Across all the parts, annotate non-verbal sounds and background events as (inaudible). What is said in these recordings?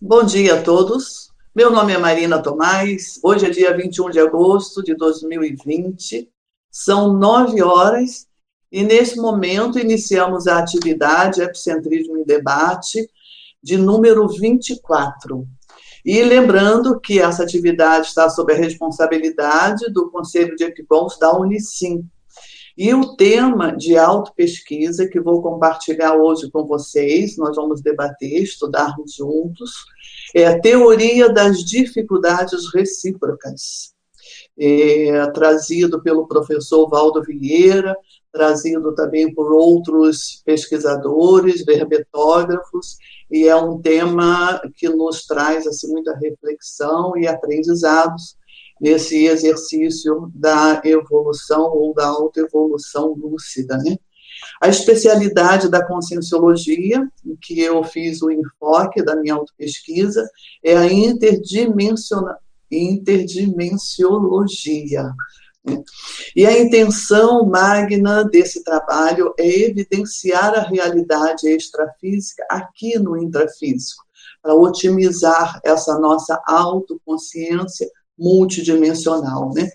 Bom dia a todos. Meu nome é Marina Tomás. Hoje é dia 21 de agosto de 2020. São nove horas e, nesse momento, iniciamos a atividade Epicentrismo em Debate de número 24. E lembrando que essa atividade está sob a responsabilidade do Conselho de Equipons da Unicim, e o tema de autopesquisa que vou compartilhar hoje com vocês, nós vamos debater, estudarmos juntos, é a teoria das dificuldades recíprocas. É, trazido pelo professor Valdo Vieira, trazido também por outros pesquisadores, verbetógrafos, e é um tema que nos traz assim, muita reflexão e aprendizados nesse exercício da evolução ou da autoevolução lúcida, né? A especialidade da conscienciologia, em que eu fiz o enfoque da minha autopesquisa, é a interdimensiona, interdimensiologia. Né? E a intenção magna desse trabalho é evidenciar a realidade extrafísica aqui no intrafísico, para otimizar essa nossa autoconsciência multidimensional, né?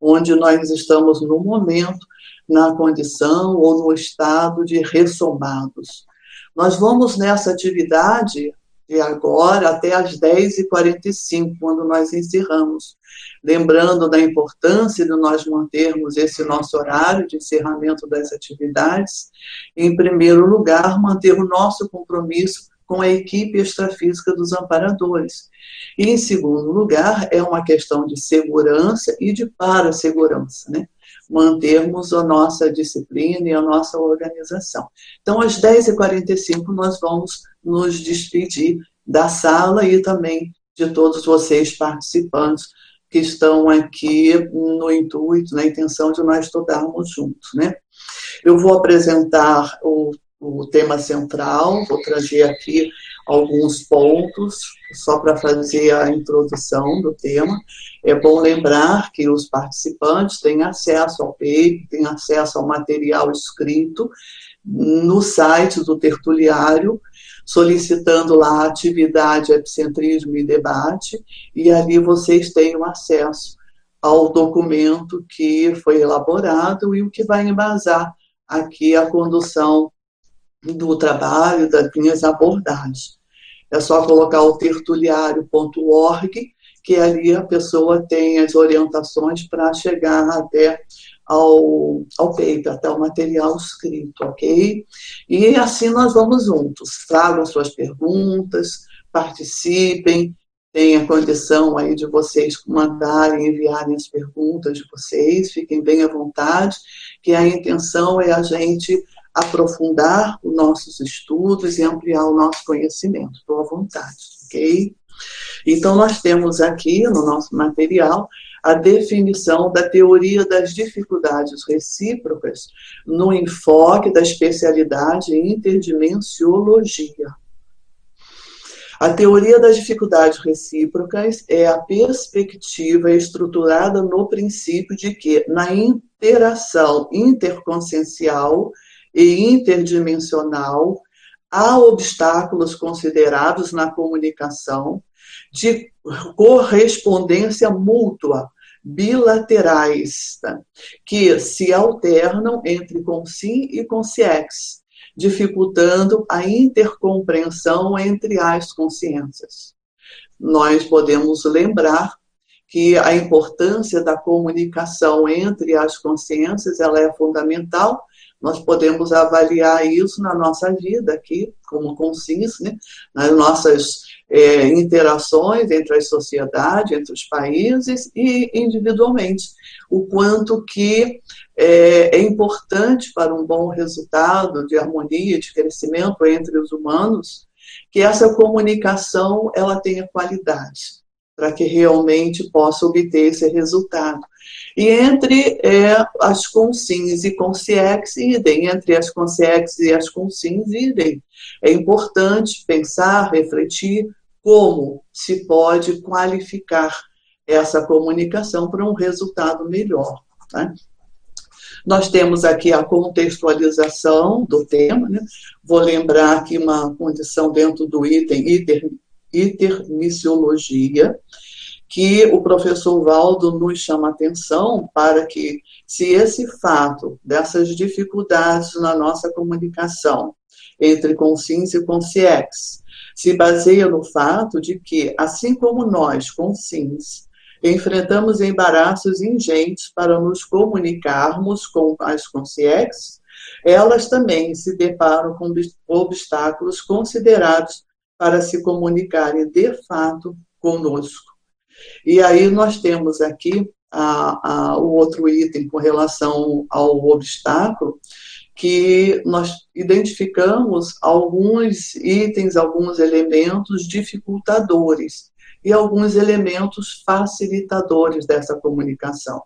onde nós estamos no momento na condição ou no estado de ressomados. Nós vamos nessa atividade de agora até às 10h45, quando nós encerramos. Lembrando da importância de nós mantermos esse nosso horário de encerramento das atividades. Em primeiro lugar, manter o nosso compromisso com a equipe extrafísica dos amparadores. E, em segundo lugar, é uma questão de segurança e de para-segurança, né? Mantermos a nossa disciplina e a nossa organização. Então, às 10h45, nós vamos nos despedir da sala e também de todos vocês participantes que estão aqui no intuito, na intenção de nós estudarmos juntos, né? Eu vou apresentar o o tema central, vou trazer aqui alguns pontos só para fazer a introdução do tema. É bom lembrar que os participantes têm acesso ao paper, têm acesso ao material escrito no site do tertuliário, solicitando lá a atividade Epicentrismo e Debate, e ali vocês têm acesso ao documento que foi elaborado e o que vai embasar aqui a condução do trabalho, das minhas abordagens. É só colocar o tertuliário.org, que ali a pessoa tem as orientações para chegar até ao, ao paper, até o material escrito, ok? E assim nós vamos juntos. Tragam suas perguntas, participem, tenha condição aí de vocês mandarem, enviarem as perguntas de vocês, fiquem bem à vontade, que a intenção é a gente aprofundar os nossos estudos e ampliar o nosso conhecimento. Estou à vontade, ok? Então, nós temos aqui no nosso material a definição da teoria das dificuldades recíprocas no enfoque da especialidade interdimensiologia. A teoria das dificuldades recíprocas é a perspectiva estruturada no princípio de que, na interação interconsciencial e interdimensional, há obstáculos considerados na comunicação de correspondência mútua, bilaterais, que se alternam entre consim e consciex, dificultando a intercompreensão entre as consciências. Nós podemos lembrar que a importância da comunicação entre as consciências ela é fundamental nós podemos avaliar isso na nossa vida aqui, como consciência, né? nas nossas é, interações entre as sociedades, entre os países e individualmente. O quanto que é, é importante para um bom resultado de harmonia, de crescimento entre os humanos, que essa comunicação ela tenha qualidade, para que realmente possa obter esse resultado. E entre é, as consins e consciex, idem. Entre as consciex e as consins, idem. É importante pensar, refletir como se pode qualificar essa comunicação para um resultado melhor. Tá? Nós temos aqui a contextualização do tema, né? vou lembrar aqui uma condição dentro do item iter, itermissiologia, que o professor Valdo nos chama atenção para que, se esse fato dessas dificuldades na nossa comunicação entre consciência e consciex se baseia no fato de que, assim como nós, consciência, enfrentamos embaraços ingentes para nos comunicarmos com as consciex, elas também se deparam com obstáculos considerados para se comunicarem de fato conosco. E aí nós temos aqui a, a, o outro item com relação ao obstáculo, que nós identificamos alguns itens, alguns elementos dificultadores e alguns elementos facilitadores dessa comunicação.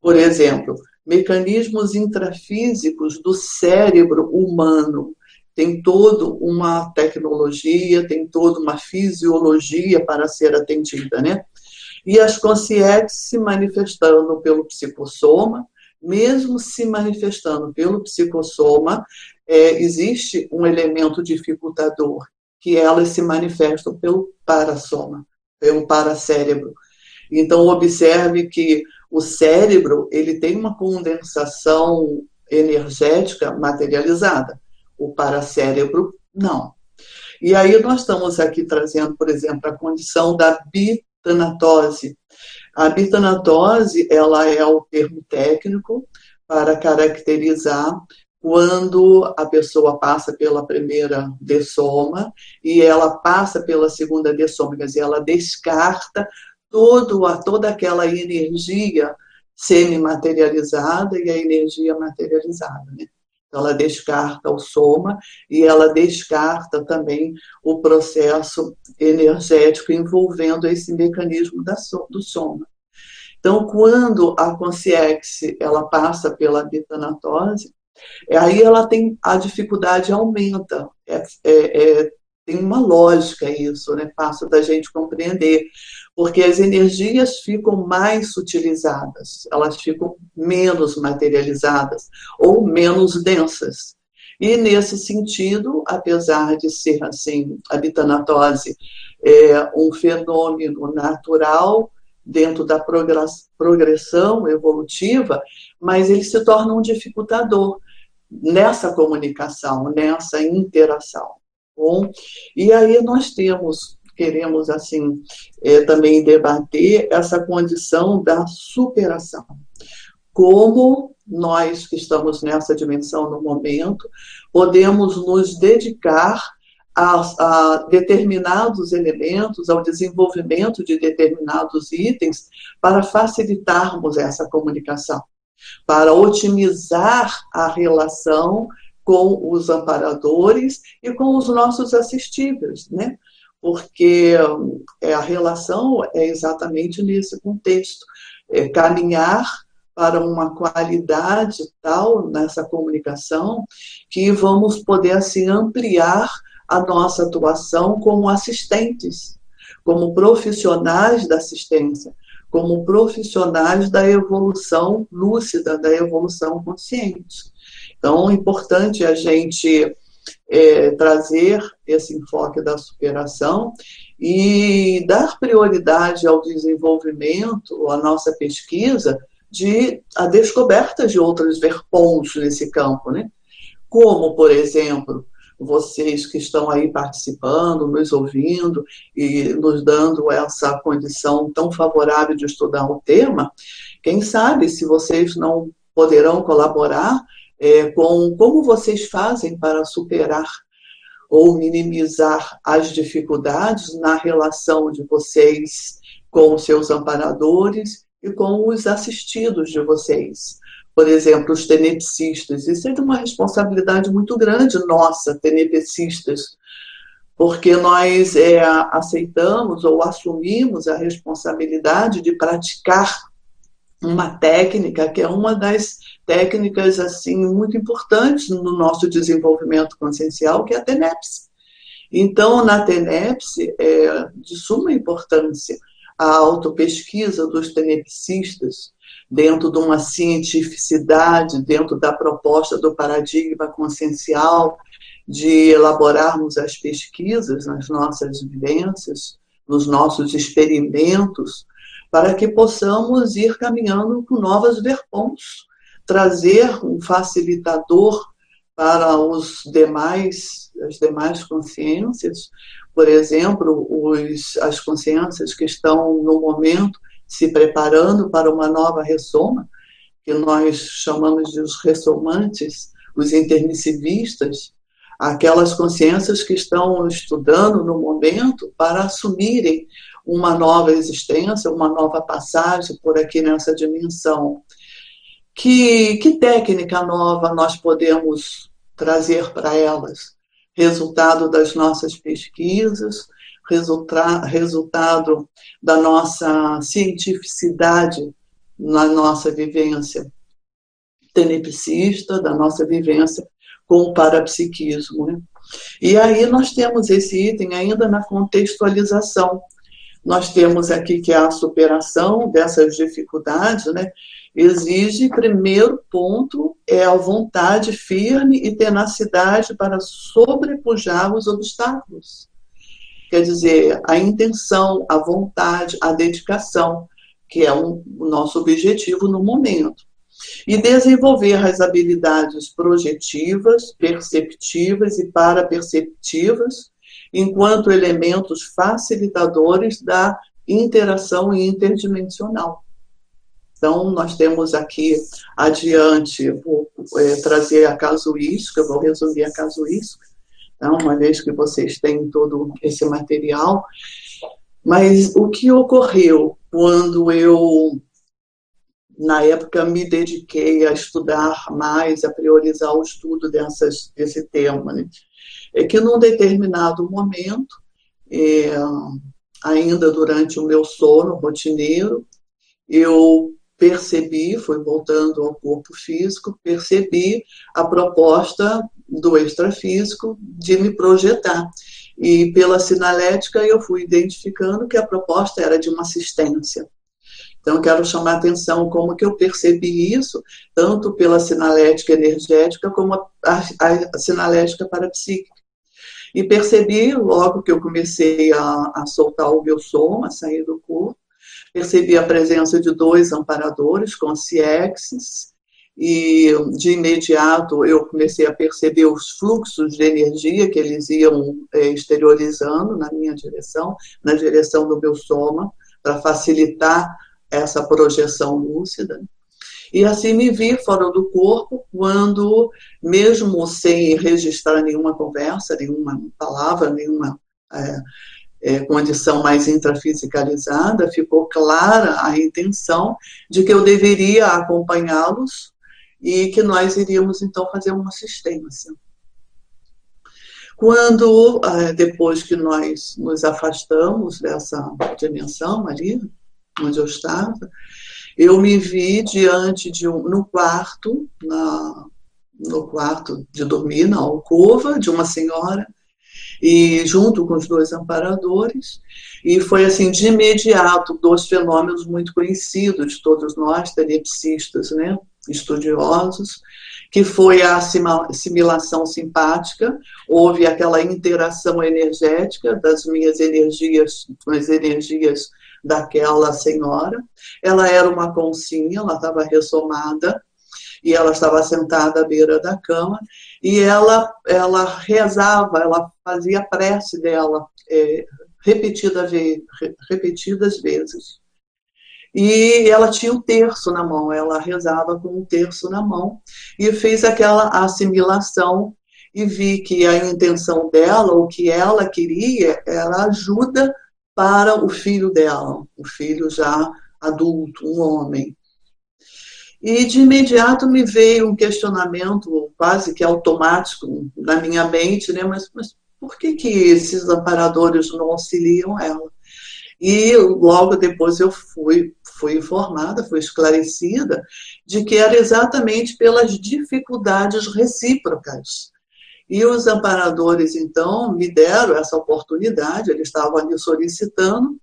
Por exemplo, mecanismos intrafísicos do cérebro humano. Tem toda uma tecnologia, tem toda uma fisiologia para ser atendida, né? E as consciências se manifestando pelo psicossoma, mesmo se manifestando pelo psicossoma, é, existe um elemento dificultador, que elas se manifestam pelo parasoma, pelo paracérebro. Então, observe que o cérebro ele tem uma condensação energética materializada, o paracérebro não. E aí nós estamos aqui trazendo, por exemplo, a condição da bitanatose, a bitanatose, ela é o termo técnico para caracterizar quando a pessoa passa pela primeira dessoma e ela passa pela segunda dessoma, quer dizer, ela descarta todo, toda aquela energia semi-materializada e a energia materializada. Né? Ela descarta o soma e ela descarta também o processo energético envolvendo esse mecanismo da, do soma. Então, quando a consciência ela passa pela bitanatose, aí ela tem a dificuldade aumenta. É, é, é, tem uma lógica isso, né? Fácil da gente compreender porque as energias ficam mais sutilizadas, elas ficam menos materializadas ou menos densas. E nesse sentido, apesar de ser assim, a bitanatose é um fenômeno natural dentro da progressão evolutiva, mas ele se torna um dificultador nessa comunicação, nessa interação. Bom, e aí nós temos queremos assim é, também debater essa condição da superação. Como nós que estamos nessa dimensão no momento podemos nos dedicar a, a, determinados elementos, ao desenvolvimento de determinados itens para facilitarmos essa comunicação, para otimizar a relação com os amparadores e com os nossos assistíveis, né? Porque é, a relação é exatamente nesse contexto. É caminhar para uma qualidade tal nessa comunicação que vamos poder assim ampliar a nossa atuação como assistentes, como profissionais da assistência, como profissionais da evolução lúcida, da evolução consciente. Então, é importante a gente é, trazer esse enfoque da superação e dar prioridade ao desenvolvimento, à nossa pesquisa, de a descoberta de outros verpons nesse campo, né? Como, por exemplo, vocês que estão aí participando, nos ouvindo e nos dando essa condição tão favorável de estudar o tema, quem sabe se vocês não poderão colaborar é, com como vocês fazem para superar ou minimizar as dificuldades na relação de vocês com os seus amparadores e com os assistidos de vocês. Por exemplo, os tenepsistas. Isso é uma responsabilidade muito grande nossa, tenepsistas, porque nós é, aceitamos ou assumimos a responsabilidade de praticar uma técnica que é uma das técnicas assim muito importantes no nosso desenvolvimento consciencial, que é a TENEPS. Então, na TENEPS, é de suma importância a autopesquisa dos tenepsistas, dentro de uma cientificidade, dentro da proposta do paradigma consciencial, de elaborarmos as pesquisas nas nossas vivências, nos nossos experimentos, para que possamos ir caminhando com novas verpons, trazer um facilitador para os demais, as demais consciências, por exemplo, os, as consciências que estão no momento se preparando para uma nova ressoma, que nós chamamos de os ressomantes, os intermissivistas, aquelas consciências que estão estudando no momento para assumirem uma nova existência, uma nova passagem por aqui nessa dimensão. Que, que técnica nova nós podemos trazer para elas? Resultado das nossas pesquisas, resulta, resultado da nossa cientificidade na nossa vivência tenepsista, da nossa vivência com o parapsiquismo. Né? E aí nós temos esse item ainda na contextualização. Nós temos aqui que a superação dessas dificuldades, né, exige, primeiro ponto, é a vontade firme e tenacidade para sobrepujar os obstáculos. Quer dizer, a intenção, a vontade, a dedicação, que é um, o nosso objetivo no momento. E desenvolver as habilidades projetivas, perceptivas e paraperceptivas, enquanto elementos facilitadores da interação interdimensional. Então, nós temos aqui adiante, vou é, trazer a casuística, vou resumir a casuística, então, uma vez que vocês têm todo esse material. Mas o que ocorreu quando eu, na época, me dediquei a estudar mais, a priorizar o estudo dessas, desse tema, né? é que num determinado momento, é, ainda durante o meu sono rotineiro, eu percebi, fui voltando ao corpo físico, percebi a proposta do extrafísico de me projetar. E pela sinalética eu fui identificando que a proposta era de uma assistência. Então, quero chamar a atenção como que eu percebi isso, tanto pela sinalética energética como a, a, a sinalética parapsíquica. E percebi, logo que eu comecei a, a soltar o meu som, a sair do corpo, percebi a presença de dois amparadores com CIEXs, e de imediato eu comecei a perceber os fluxos de energia que eles iam é, exteriorizando na minha direção, na direção do meu soma, para facilitar essa projeção lúcida. E assim me vi fora do corpo, quando, mesmo sem registrar nenhuma conversa, nenhuma palavra, nenhuma é, é, condição mais intrafisicalizada, ficou clara a intenção de que eu deveria acompanhá-los e que nós iríamos então fazer uma assistência. Quando, é, depois que nós nos afastamos dessa dimensão ali, onde eu estava, eu me vi diante de um, no quarto, na, no quarto de dormir, na alcova de uma senhora, e junto com os dois amparadores, e foi assim de imediato dois fenômenos muito conhecidos de todos nós, telepsistas, né, estudiosos, que foi a assimilação simpática, houve aquela interação energética das minhas energias com as energias daquela senhora. Ela era uma concinha, ela estava ressomada, e ela estava sentada à beira da cama, e ela, ela rezava, ela fazia prece dela é, repetida repetidas vezes. E ela tinha o terço na mão, ela rezava com o terço na mão e fez aquela assimilação e vi que a intenção dela, o que ela queria, era ajuda para o filho dela, o filho já adulto, um homem. E de imediato me veio um questionamento quase que automático na minha mente, né? Mas, mas por que, que esses amparadores não auxiliam ela? E logo depois eu fui, fui informada, fui esclarecida de que era exatamente pelas dificuldades recíprocas. E os amparadores, então, me deram essa oportunidade, eles estavam ali solicitando,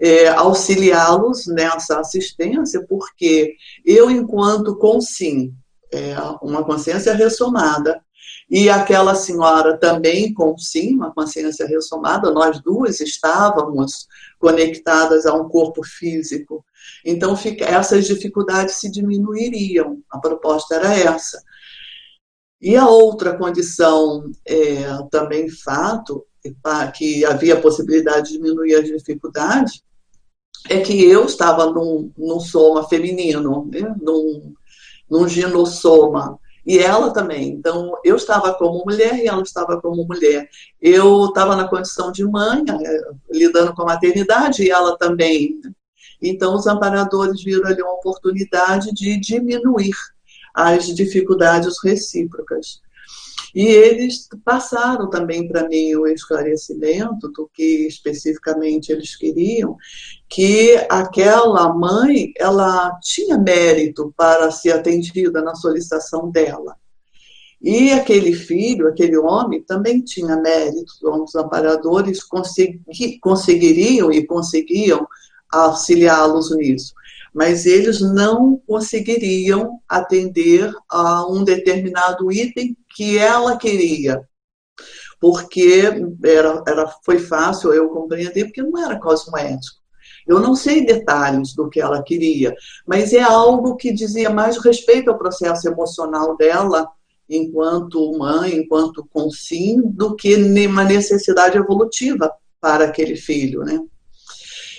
é, auxiliá-los nessa assistência, porque eu, enquanto consim, é, uma consciência ressomada, e aquela senhora também com sim, uma consciência ressomada, nós duas estávamos conectadas a um corpo físico. Então, fica, essas dificuldades se diminuiriam. A proposta era essa. E a outra condição, é, também fato, que havia possibilidade de diminuir as dificuldades, é que eu estava num, num soma feminino, né? num, num ginossoma, e ela também. Então, eu estava como mulher e ela estava como mulher. Eu estava na condição de mãe, é, lidando com a maternidade, e ela também. Então, os amparadores viram ali uma oportunidade de diminuir as dificuldades recíprocas. E eles passaram também para mim o esclarecimento do que especificamente eles queriam, que aquela mãe, ela tinha mérito para ser atendida na solicitação dela. E aquele filho, aquele homem, também tinha mérito. Os amparadores consegui, conseguiriam e conseguiam auxiliá-los nisso mas eles não conseguiriam atender a um determinado item que ela queria. Porque era, era, foi fácil eu compreender, porque não era cosmoético. Eu não sei detalhes do que ela queria, mas é algo que dizia mais respeito ao processo emocional dela, enquanto mãe, enquanto consim, do que uma necessidade evolutiva para aquele filho, né?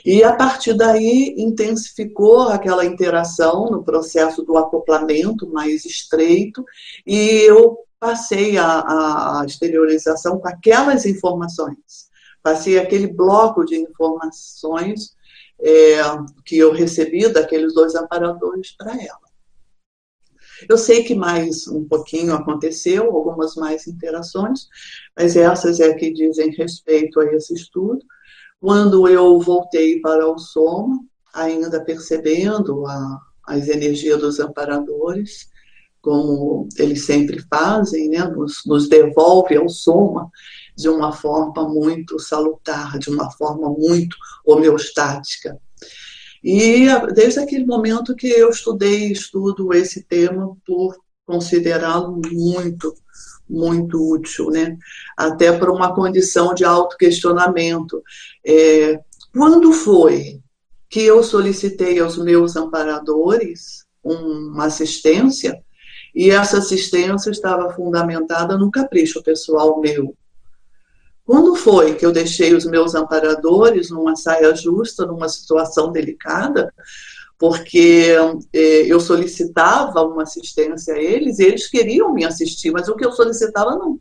E a partir daí intensificou aquela interação no processo do acoplamento mais estreito, e eu passei a, a exteriorização com aquelas informações. Passei aquele bloco de informações é, que eu recebi daqueles dois amparadores para ela. Eu sei que mais um pouquinho aconteceu, algumas mais interações, mas essas é que dizem respeito a esse estudo. Quando eu voltei para o Soma, ainda percebendo a, as energias dos amparadores, como eles sempre fazem, né? nos, nos devolve ao Soma de uma forma muito salutar, de uma forma muito homeostática. E desde aquele momento que eu estudei, estudo esse tema por considerá-lo muito muito útil, né? Até para uma condição de autoquestionamento. É, quando foi que eu solicitei aos meus amparadores uma assistência e essa assistência estava fundamentada no capricho pessoal meu? Quando foi que eu deixei os meus amparadores numa saia justa, numa situação delicada, porque é, eu solicitava uma assistência a eles e eles queriam me assistir, mas o que eu solicitava não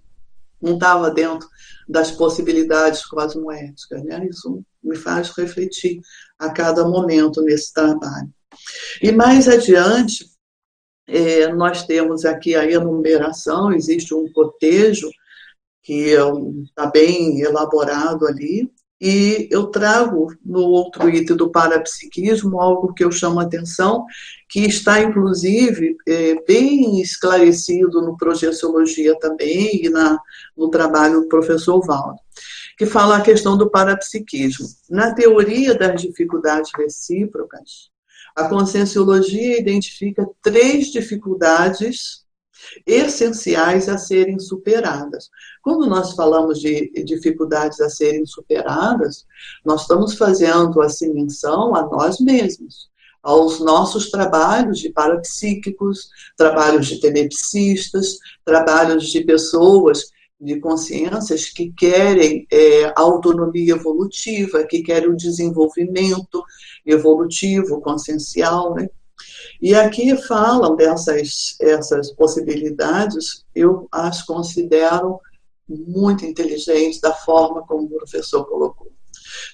não estava dentro das possibilidades cosmoéticas. Né? Isso me faz refletir a cada momento nesse trabalho. E mais adiante, é, nós temos aqui a enumeração, existe um cotejo que está bem elaborado ali, e eu trago no outro item do parapsiquismo algo que eu chamo a atenção, que está inclusive é, bem esclarecido no Projeciologia também e na, no trabalho do professor Valdo, que fala a questão do parapsiquismo. Na teoria das dificuldades recíprocas, a conscienciologia identifica três dificuldades essenciais a serem superadas. Quando nós falamos de dificuldades a serem superadas, nós estamos fazendo assim menção a nós mesmos, aos nossos trabalhos de parapsíquicos, trabalhos de telepsistas, trabalhos de pessoas de consciências que querem é, autonomia evolutiva, que querem o desenvolvimento evolutivo, consciencial, né? E aqui falam dessas essas possibilidades, eu as considero muito inteligentes da forma como o professor colocou.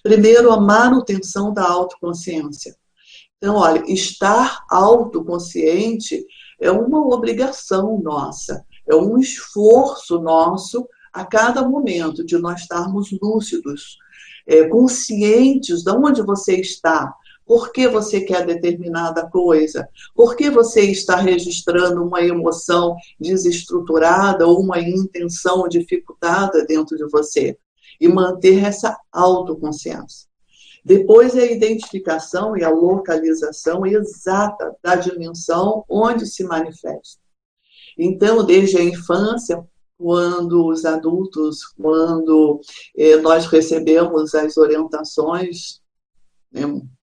Primeiro, a manutenção da autoconsciência. Então, olha, estar autoconsciente é uma obrigação nossa, é um esforço nosso a cada momento de nós estarmos lúcidos, é, conscientes de onde você está, Por que você quer determinada coisa? Por que você está registrando uma emoção desestruturada ou uma intenção dificultada dentro de você? E manter essa autoconsciência. Depois é a identificação e a localização exata da dimensão onde se manifesta. Então, desde a infância, quando os adultos, quando eh, nós recebemos as orientações, né,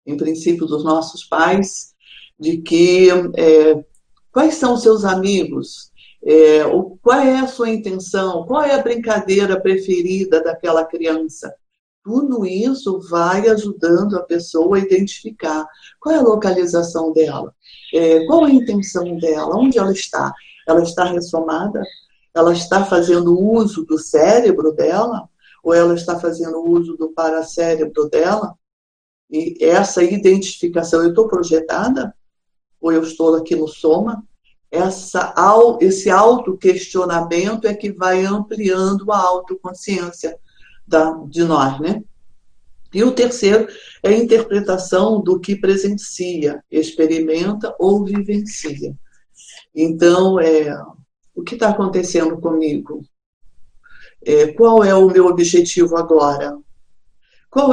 em princípio dos nossos pais, de que eh, quais são os seus amigos, eh, qual é a sua intenção, qual é a brincadeira preferida daquela criança. Tudo isso vai ajudando a pessoa a identificar qual é a localização dela, é, qual a intenção dela, onde ela está. Ela está ressomada? Ela está fazendo uso do cérebro dela? Ou ela está fazendo uso do paracérebro dela? E essa identificação, eu estou projetada? Ou eu estou aqui no soma? Essa, esse autoquestionamento é que vai ampliando a autoconsciência da, de nós, né? E o terceiro é a interpretação do que presencia, experimenta ou vivencia. Então, é, o que está acontecendo comigo? É, qual é o meu objetivo agora?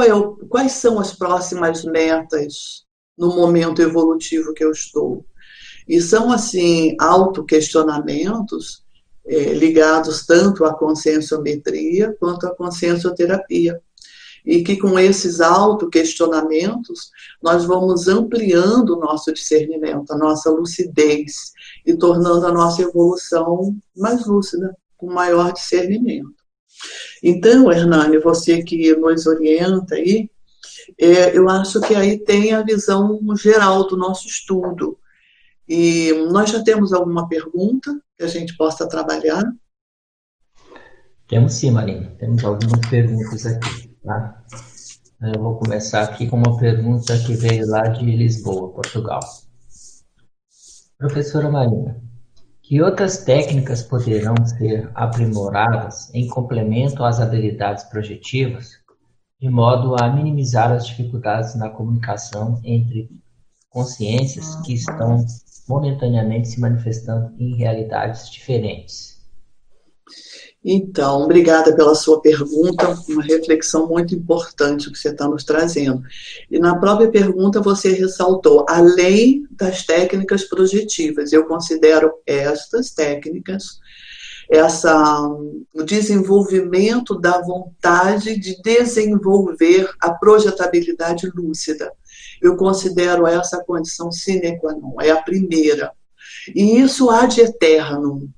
É o, quais são as próximas metas no momento evolutivo que eu estou? E são, assim, autoquestionamentos é, ligados tanto à conscienciometria quanto à consciencioterapia. E que com esses autoquestionamentos nós vamos ampliando o nosso discernimento, a nossa lucidez e tornando a nossa evolução mais lúcida, com maior discernimento. Então, Hernani, você que nos orienta aí, é, eu acho que aí tem a visão geral do nosso estudo. E nós já temos alguma pergunta que a gente possa trabalhar? Temos sim, Marina. Temos algumas perguntas aqui. Tá? Eu vou começar aqui com uma pergunta que veio lá de Lisboa, Portugal. Professora Marina, que outras técnicas poderão ser aprimoradas em complemento às habilidades projetivas, de modo a minimizar as dificuldades na comunicação entre consciências que estão momentaneamente se manifestando em realidades diferentes? Então, obrigada pela sua pergunta, uma reflexão muito importante que você está nos trazendo. E na própria pergunta você ressaltou, além das técnicas projetivas, eu considero estas técnicas, essa, o desenvolvimento da vontade de desenvolver a projetabilidade lúcida. Eu considero essa condição sine qua non, é a primeira. E isso há de eterno.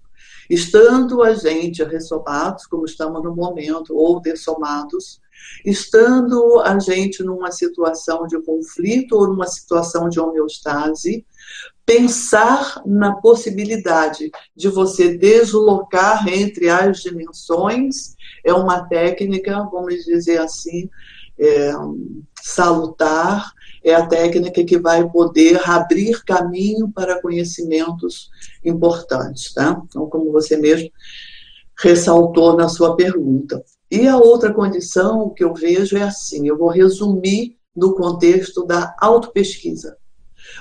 Estando a gente ressomados, como estamos no momento, ou dessomados, estando a gente numa situação de conflito ou numa situação de homeostase, pensar na possibilidade de você deslocar entre as dimensões é uma técnica, vamos dizer assim, é, salutar, é a técnica que vai poder abrir caminho para conhecimentos importantes, tá? Então, como você mesmo ressaltou na sua pergunta. E a outra condição que eu vejo é assim, eu vou resumir no contexto da autopesquisa.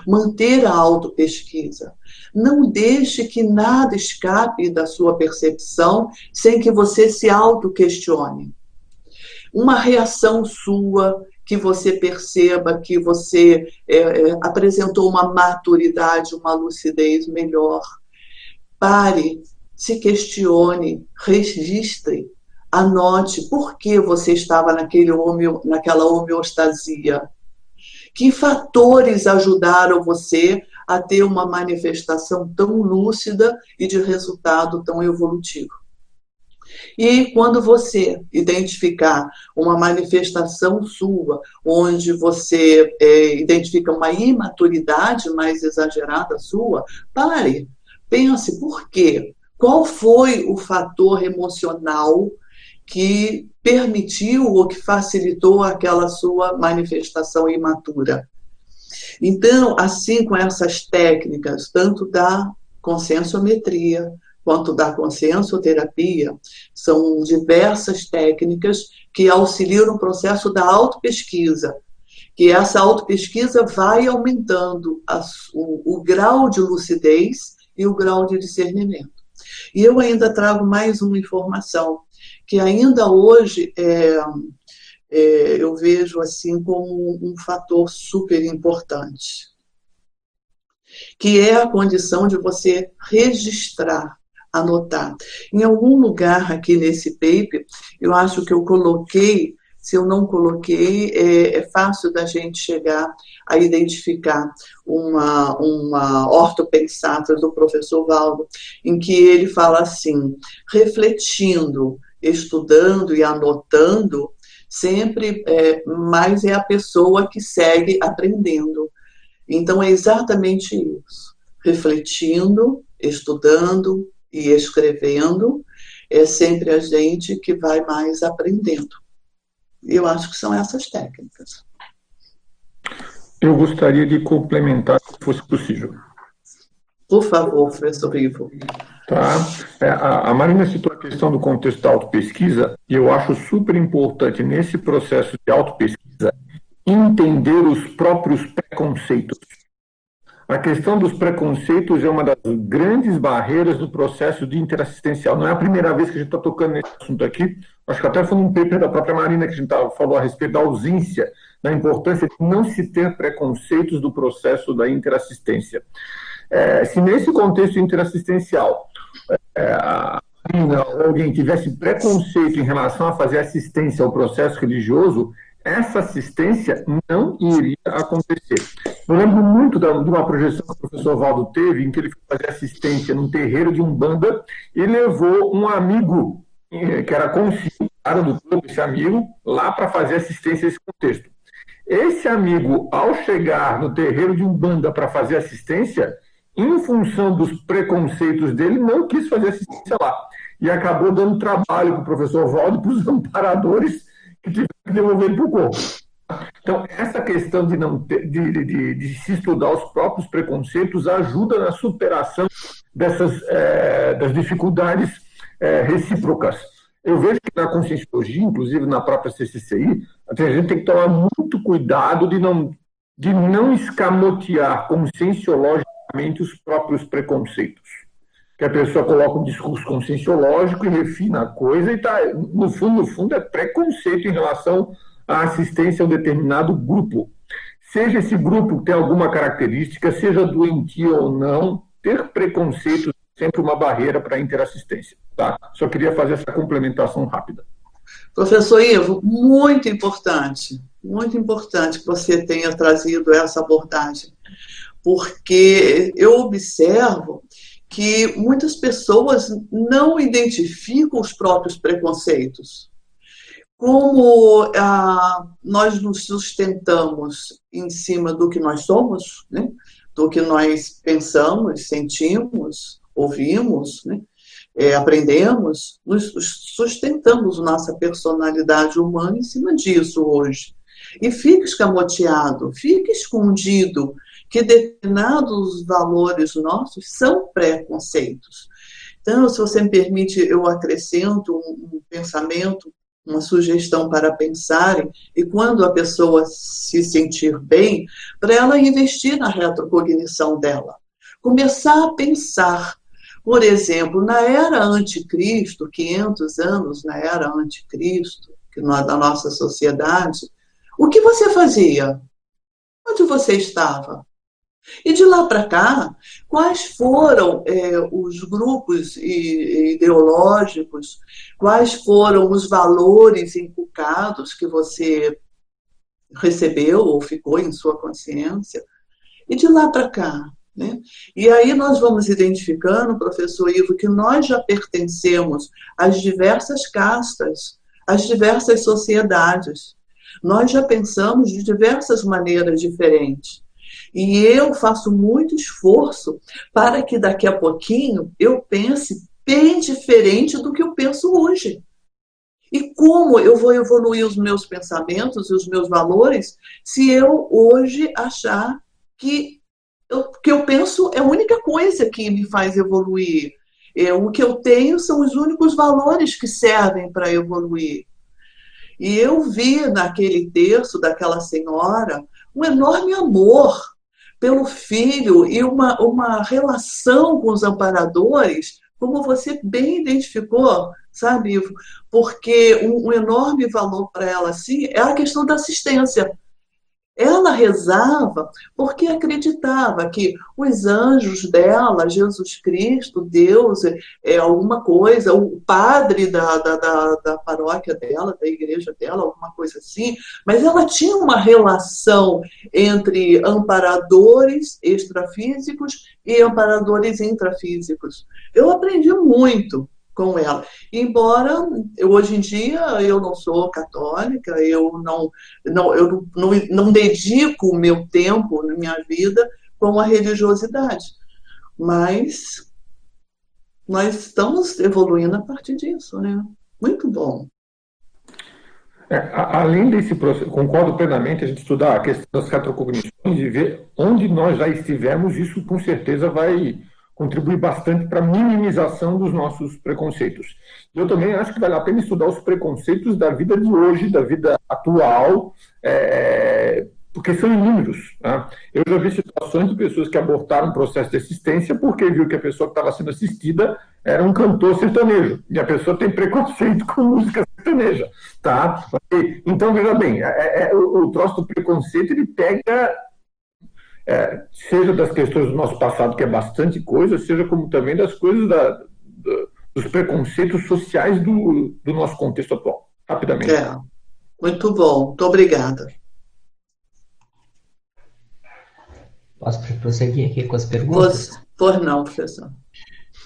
Manter a autopesquisa. Não deixe que nada escape da sua percepção sem que você se autoquestione. Uma reação sua que você perceba que você é, é, apresentou uma maturidade, uma lucidez melhor. Pare, se questione, registre, anote por que você estava naquele homeo, naquela homeostasia. Que fatores ajudaram você a ter uma manifestação tão lúcida e de resultado tão evolutivo? E quando você identificar uma manifestação sua, onde você é, identifica uma imaturidade mais exagerada sua, pare, pense por quê? Qual foi o fator emocional que permitiu ou que facilitou aquela sua manifestação imatura? Então, assim com essas técnicas, tanto da conscienciometria, quanto da consciencioterapia, são diversas técnicas que auxiliam no processo da autopesquisa, que essa autopesquisa vai aumentando a, o, o grau de lucidez e o grau de discernimento. E eu ainda trago mais uma informação, que ainda hoje é, é, eu vejo assim como um fator super importante, que é a condição de você registrar, anotar. Em algum lugar aqui nesse paper, eu acho que eu coloquei se eu não coloquei, é, é, fácil da gente chegar a identificar uma, uma ortopensata do professor Valdo, em que ele fala assim, refletindo, estudando e anotando, sempre é, mais é a pessoa que segue aprendendo. Então é exatamente isso. Refletindo, estudando e escrevendo, é sempre a gente que vai mais aprendendo. Eu acho que são essas técnicas. Eu gostaria de complementar, se fosse possível. Por favor, professor Ivo. Tá. É, a, a Marina citou a questão do contexto da autopesquisa, e eu acho super importante, nesse processo de autopesquisa, entender os próprios preconceitos. A questão dos preconceitos é uma das grandes barreiras do processo de interassistencial. Não é a primeira vez que a gente está tocando nesse assunto aqui. Acho que até foi um paper da própria Marina que a gente falou a respeito da ausência, da importância de não se ter preconceitos do processo da interassistência. É, se nesse contexto interassistencial é, a Marina ou alguém tivesse preconceito em relação a fazer assistência ao processo religioso, essa assistência não iria acontecer. Eu lembro muito de uma projeção que o professor Valdo teve, em que ele foi fazer assistência num terreiro de Umbanda e levou um amigo, eh, que era consciente, do clube, esse amigo, lá para fazer assistência a esse contexto. Esse amigo, ao chegar no terreiro de Umbanda para fazer assistência, em função dos preconceitos dele, não quis fazer assistência lá. E acabou dando trabalho para o professor Valdo para os (laughs) amparadores que tiveram que devolver para o corpo. Então, essa questão de, não ter, de, de, de, se estudar os próprios preconceitos ajuda na superação dessas é, das dificuldades é, recíprocas. Eu vejo que na conscienciologia, inclusive na própria CCCI, a gente tem que tomar muito cuidado de não, de não escamotear conscienciologicamente os próprios preconceitos. Que a pessoa coloca um discurso conscienciológico e refina a coisa e tá, no fundo, no fundo, é preconceito em relação a assistência a um determinado grupo. Seja esse grupo ter alguma característica, seja doentio ou não, ter preconceito é sempre uma barreira para a interassistência. Tá? Só queria fazer essa complementação rápida. Professor Ivo, muito importante, muito importante que você tenha trazido essa abordagem, porque eu observo que muitas pessoas não identificam os próprios preconceitos como ah, nós nos sustentamos em cima do que nós somos, né? do que nós pensamos, sentimos, ouvimos, né? é, aprendemos, nos sustentamos nossa personalidade humana em cima disso hoje. E fica escamoteado, fica escondido que determinados valores nossos são preconceitos. Então, se você me permite, eu acrescento um, um pensamento uma sugestão para pensarem e quando a pessoa se sentir bem, para ela investir na retrocognição dela. Começar a pensar. Por exemplo, na era anticristo, 500 anos na era anticristo, que da nossa sociedade, o que você fazia? Onde você estava? E de lá para cá, quais foram é, os grupos ideológicos, quais foram os valores inculcados que você recebeu ou ficou em sua consciência? E de lá para cá. Né? E aí nós vamos identificando, professor Ivo, que nós já pertencemos às diversas castas, às diversas sociedades. Nós já pensamos de diversas maneiras diferentes. E eu faço muito esforço para que daqui a pouquinho eu pense bem diferente do que eu penso hoje. E como eu vou evoluir os meus pensamentos e os meus valores se eu hoje achar que o que eu penso é a única coisa que me faz evoluir? É, o que eu tenho são os únicos valores que servem para evoluir. E eu vi naquele terço daquela senhora um enorme amor pelo filho e uma, uma relação com os amparadores, como você bem identificou, sabe? Porque um, um enorme valor para ela, assim, é a questão da assistência. Ela rezava porque acreditava que os anjos dela, Jesus Cristo, Deus, é alguma coisa, o padre da, da, da, da, paróquia dela, da igreja dela, alguma coisa assim, mas ela tinha uma relação entre amparadores extrafísicos e amparadores intrafísicos. Eu aprendi muito com ela. Embora eu, hoje em dia eu não sou católica, eu não, não, eu não, não dedico o meu tempo minha vida com a religiosidade. Mas nós estamos evoluindo a partir disso, né? Muito bom. É, além desse processo, concordo plenamente, a gente estudar a questão das retrocognições e ver onde nós já estivemos, isso com certeza vai contribui bastante para a minimização dos nossos preconceitos. Eu também acho que vale a pena estudar os preconceitos da vida de hoje, da vida atual, é, porque são inúmeros. Né? Eu já vi situações de pessoas que abortaram o processo de assistência porque viu que a pessoa que estava sendo assistida era um cantor sertanejo, e a pessoa tem preconceito (laughs) com música sertaneja. Tá? Então, veja bem, é, é, é o, o troço do preconceito ele pega é, seja das questões do nosso passado, que é bastante coisa, seja como também das coisas da, da, dos preconceitos sociais do, do nosso contexto atual. Rapidamente. É. Muito bom, muito obrigada. Posso prosseguir aqui com as perguntas? Por não, professor.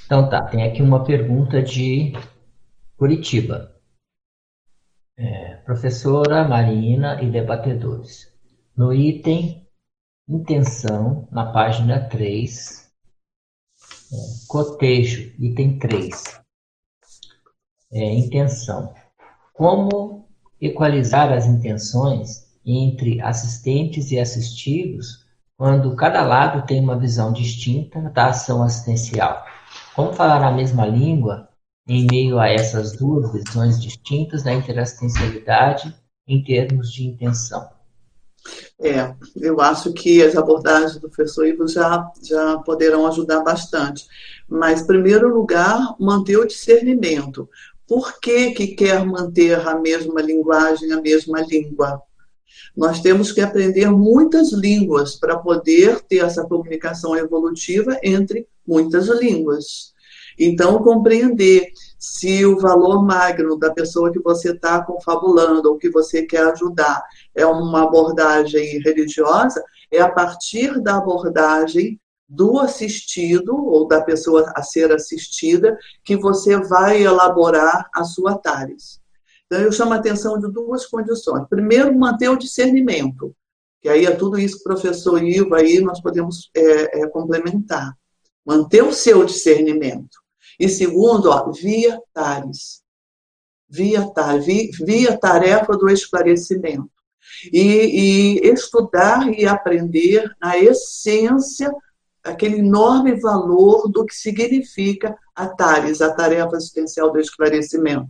Então tá, tem aqui uma pergunta de Curitiba. É, professora Marina e debatedores. No item intenção, na página 3, é, cotejo, item 3. É, intenção. Como equalizar as intenções entre assistentes e assistidos quando cada lado tem uma visão distinta da ação assistencial? Como falar a mesma língua em meio a essas duas visões distintas da interassistencialidade em termos de intenção? É, eu acho que as abordagens do professor Ivo já, já poderão ajudar bastante. Mas, em primeiro lugar, manter o discernimento. Por que, que quer manter a mesma linguagem, a mesma língua? Nós temos que aprender muitas línguas para poder ter essa comunicação evolutiva entre muitas línguas. Então, compreender se o valor magno da pessoa que você está confabulando ou que você quer ajudar é uma abordagem religiosa, é a partir da abordagem do assistido ou da pessoa a ser assistida que você vai elaborar a sua TARES. Então, eu chamo a atenção de duas condições. Primeiro, manter o discernimento, que aí é tudo isso que o professor Ivo aí nós podemos é, é, complementar. Manter o seu discernimento. E segundo, ó, via TARES. Via, via, via tarefa do esclarecimento e, e estudar e aprender a essência, aquele enorme valor do que significa a TARES, a Tarefa Assistencial do Esclarecimento.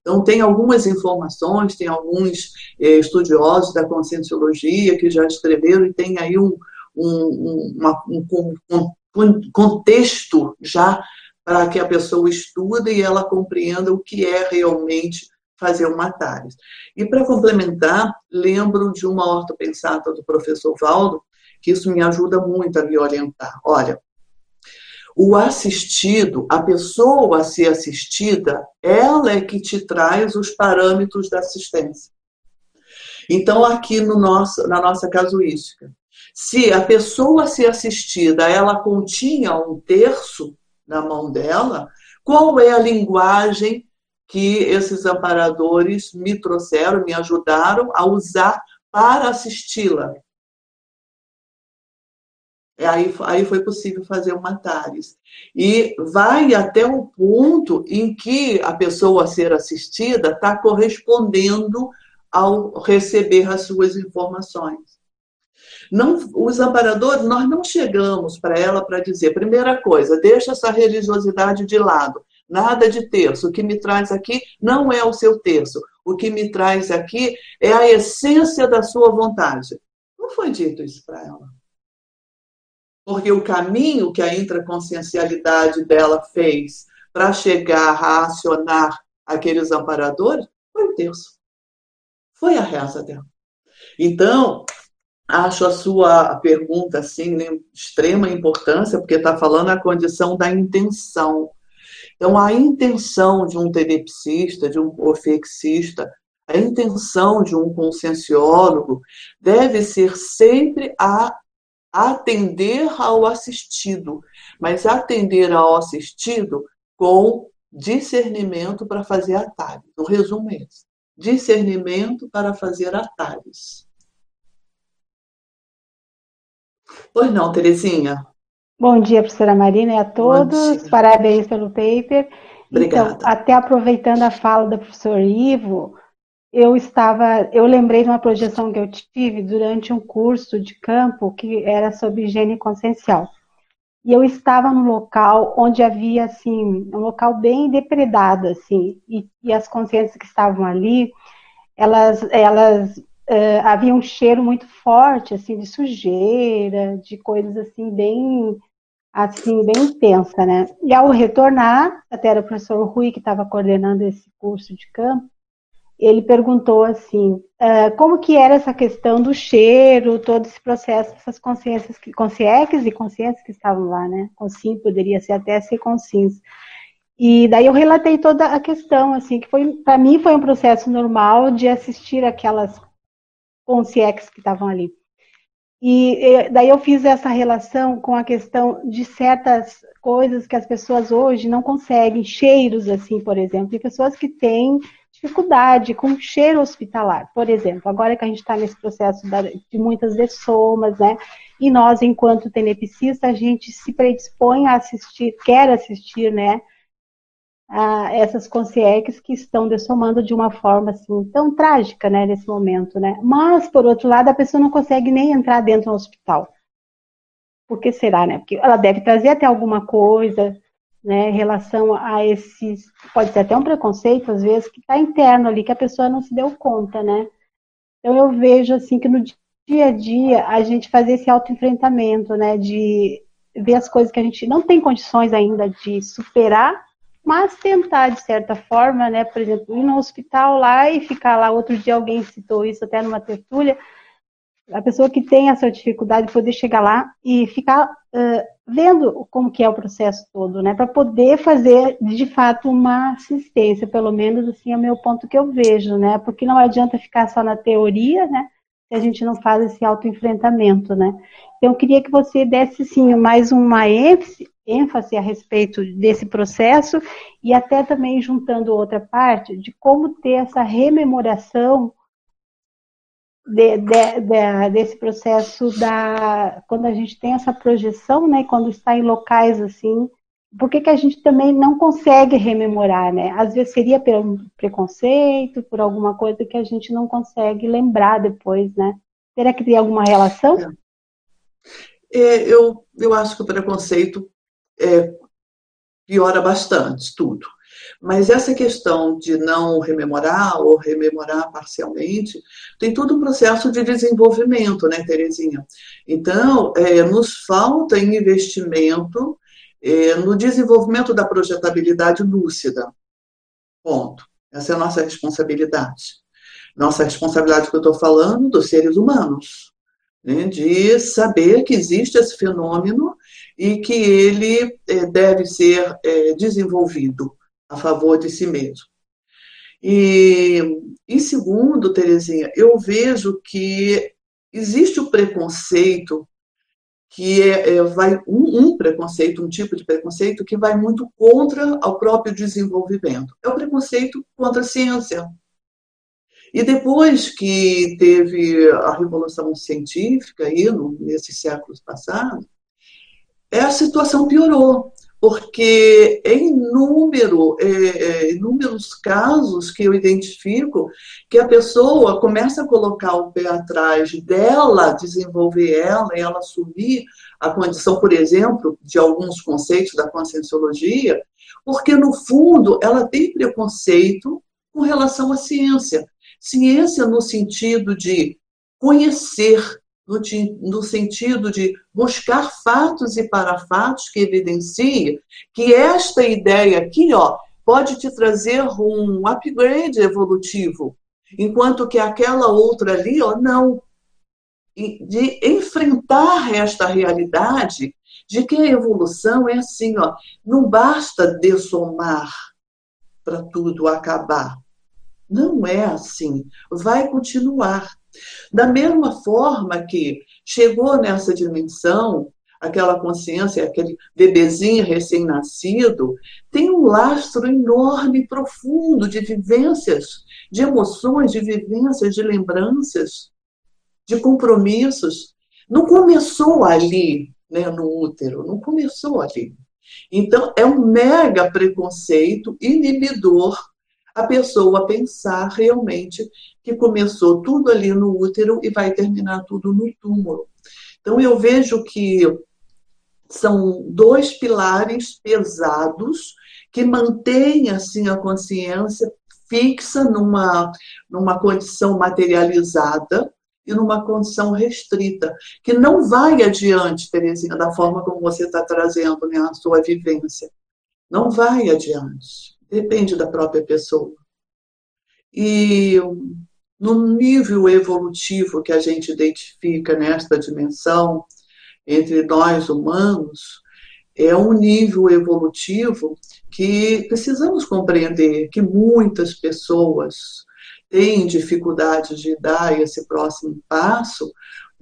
Então, tem algumas informações, tem alguns eh, estudiosos da conscienciologia que já escreveram e tem aí um, um, uma, um, um contexto já para que a pessoa estude e ela compreenda o que é realmente fazer uma TARES. E para complementar, lembro de uma ortopensata do professor Valdo, que isso me ajuda muito a me orientar. Olha, o assistido, a pessoa a ser assistida, ela é que te traz os parâmetros da assistência. Então, aqui no nosso, na nossa casuística, se a pessoa a ser assistida, ela continha um terço na mão dela, qual é a linguagem que esses amparadores me trouxeram, me ajudaram a usar para assisti-la. Aí, aí foi possível fazer uma TARES. E vai até o ponto em que a pessoa a ser assistida está correspondendo ao receber as suas informações. Não, os amparadores, nós não chegamos para ela para dizer, primeira coisa, deixa essa religiosidade de lado. Nada de terço. O que me traz aqui não é o seu terço. o que me traz aqui é a essência da sua vontade. Não foi dito isso para ela. Porque o caminho que a intraconsciencialidade dela fez para chegar a acionar aqueles amparadores foi o terço. Foi a reza dela. Então, acho a sua pergunta assim de extrema importância, porque está falando a condição da intenção. Então, a intenção de um tenepsista, de um ofexista, a intenção de um conscienciólogo deve ser sempre a atender ao assistido, mas atender ao assistido com discernimento para fazer atalhos. O resumo é esse. Discernimento para fazer atalhos. Pois não, Terezinha? Bom dia, professora Marina, e a todos. Parabéns pelo paper. Obrigada. Então, até aproveitando a fala do professor Ivo, eu estava, eu lembrei de uma projeção que eu tive durante um curso de campo que era sobre higiene consciencial. E eu estava num local onde havia assim, um local bem depredado assim, e, e as consciências que estavam ali, elas elas uh, havia um cheiro muito forte, assim, de sujeira, de coisas assim bem, assim, bem intensa, né? E ao retornar, até era o professor Rui que estava coordenando esse curso de campo, ele perguntou assim, uh, como que era essa questão do cheiro, todo esse processo, essas consciências, consciências e consciências que estavam lá, né? Consim poderia ser até ser consciência. E daí eu relatei toda a questão, assim, que foi, para mim foi um processo normal de assistir aquelas com os CIEX que estavam ali. E daí eu fiz essa relação com a questão de certas coisas que as pessoas hoje não conseguem, cheiros assim, por exemplo, de pessoas que têm dificuldade com cheiro hospitalar, por exemplo. Agora que a gente está nesse processo de muitas dessomas, né? E nós, enquanto tenepsista, a gente se predispõe a assistir, quer assistir, né? A essas consciências que estão dessomando de uma forma assim tão trágica, né, nesse momento, né? Mas por outro lado, a pessoa não consegue nem entrar dentro do hospital. Por que será, né? Porque ela deve trazer até alguma coisa, né, em relação a esses, pode ser até um preconceito às vezes que está interno ali que a pessoa não se deu conta, né? Então eu vejo assim que no dia a dia a gente fazer esse autoenfrentamento, né, de ver as coisas que a gente não tem condições ainda de superar mas tentar, de certa forma, né, por exemplo, ir no hospital lá e ficar lá, outro dia alguém citou isso até numa tertúlia, a pessoa que tem essa dificuldade de poder chegar lá e ficar uh, vendo como que é o processo todo, né, para poder fazer, de fato, uma assistência, pelo menos assim é o meu ponto que eu vejo, né, porque não adianta ficar só na teoria, né, se a gente não faz esse autoenfrentamento, né. Então, eu queria que você desse, sim, mais uma ênfase ênfase a respeito desse processo e até também juntando outra parte de como ter essa rememoração de, de, de, desse processo da quando a gente tem essa projeção, né, quando está em locais assim, por que, que a gente também não consegue rememorar, né? Às vezes seria pelo preconceito, por alguma coisa que a gente não consegue lembrar depois, né? Será que tem alguma relação? É, eu, eu acho que o preconceito é, piora bastante tudo. Mas essa questão de não rememorar ou rememorar parcialmente tem todo um processo de desenvolvimento, né, Terezinha? Então, é, nos falta investimento é, no desenvolvimento da projetabilidade lúcida. Ponto. Essa é a nossa responsabilidade. Nossa responsabilidade que eu estou falando dos seres humanos, né, de saber que existe esse fenômeno e que ele é, deve ser é, desenvolvido a favor de si mesmo. E, em segundo, Terezinha, eu vejo que existe o preconceito que é, é vai um, um, preconceito, um tipo de preconceito que vai muito contra o próprio desenvolvimento. É o preconceito contra a ciência. E depois que teve a revolução científica aí no, nesses séculos passados, a situação piorou, porque em número, é, é, inúmeros casos que eu identifico, que a pessoa começa a colocar o pé atrás dela, desenvolver ela, ela assumir a condição, por exemplo, de alguns conceitos da conscienciologia, porque no fundo ela tem preconceito com relação à ciência. Ciência no sentido de conhecer, no, no sentido de buscar fatos e parafatos que evidenciem que esta ideia aqui, ó, pode te trazer um upgrade evolutivo, enquanto que aquela outra ali, ó, não. De enfrentar esta realidade de que a evolução é assim, ó, não basta dessomar para tudo acabar. Não é assim. Vai continuar. Da mesma forma que chegou nessa dimensão, aquela consciência, aquele bebezinho recém-nascido, tem um lastro enorme profundo de vivências, de emoções, de vivências, de lembranças, de compromissos. Não começou ali, né, no útero, não começou ali. Então, é um mega preconceito inibidor a pessoa pensar realmente que começou tudo ali no útero e vai terminar tudo no túmulo. Então, eu vejo que são dois pilares pesados que mantêm assim a consciência fixa numa, numa condição materializada e numa condição restrita, que não vai adiante, Terezinha, da forma como você está trazendo né, a sua vivência. Não vai adiante. Depende da própria pessoa. E no nível evolutivo que a gente identifica nesta dimensão, entre nós humanos, é um nível evolutivo que precisamos compreender que muitas pessoas têm dificuldade de dar esse próximo passo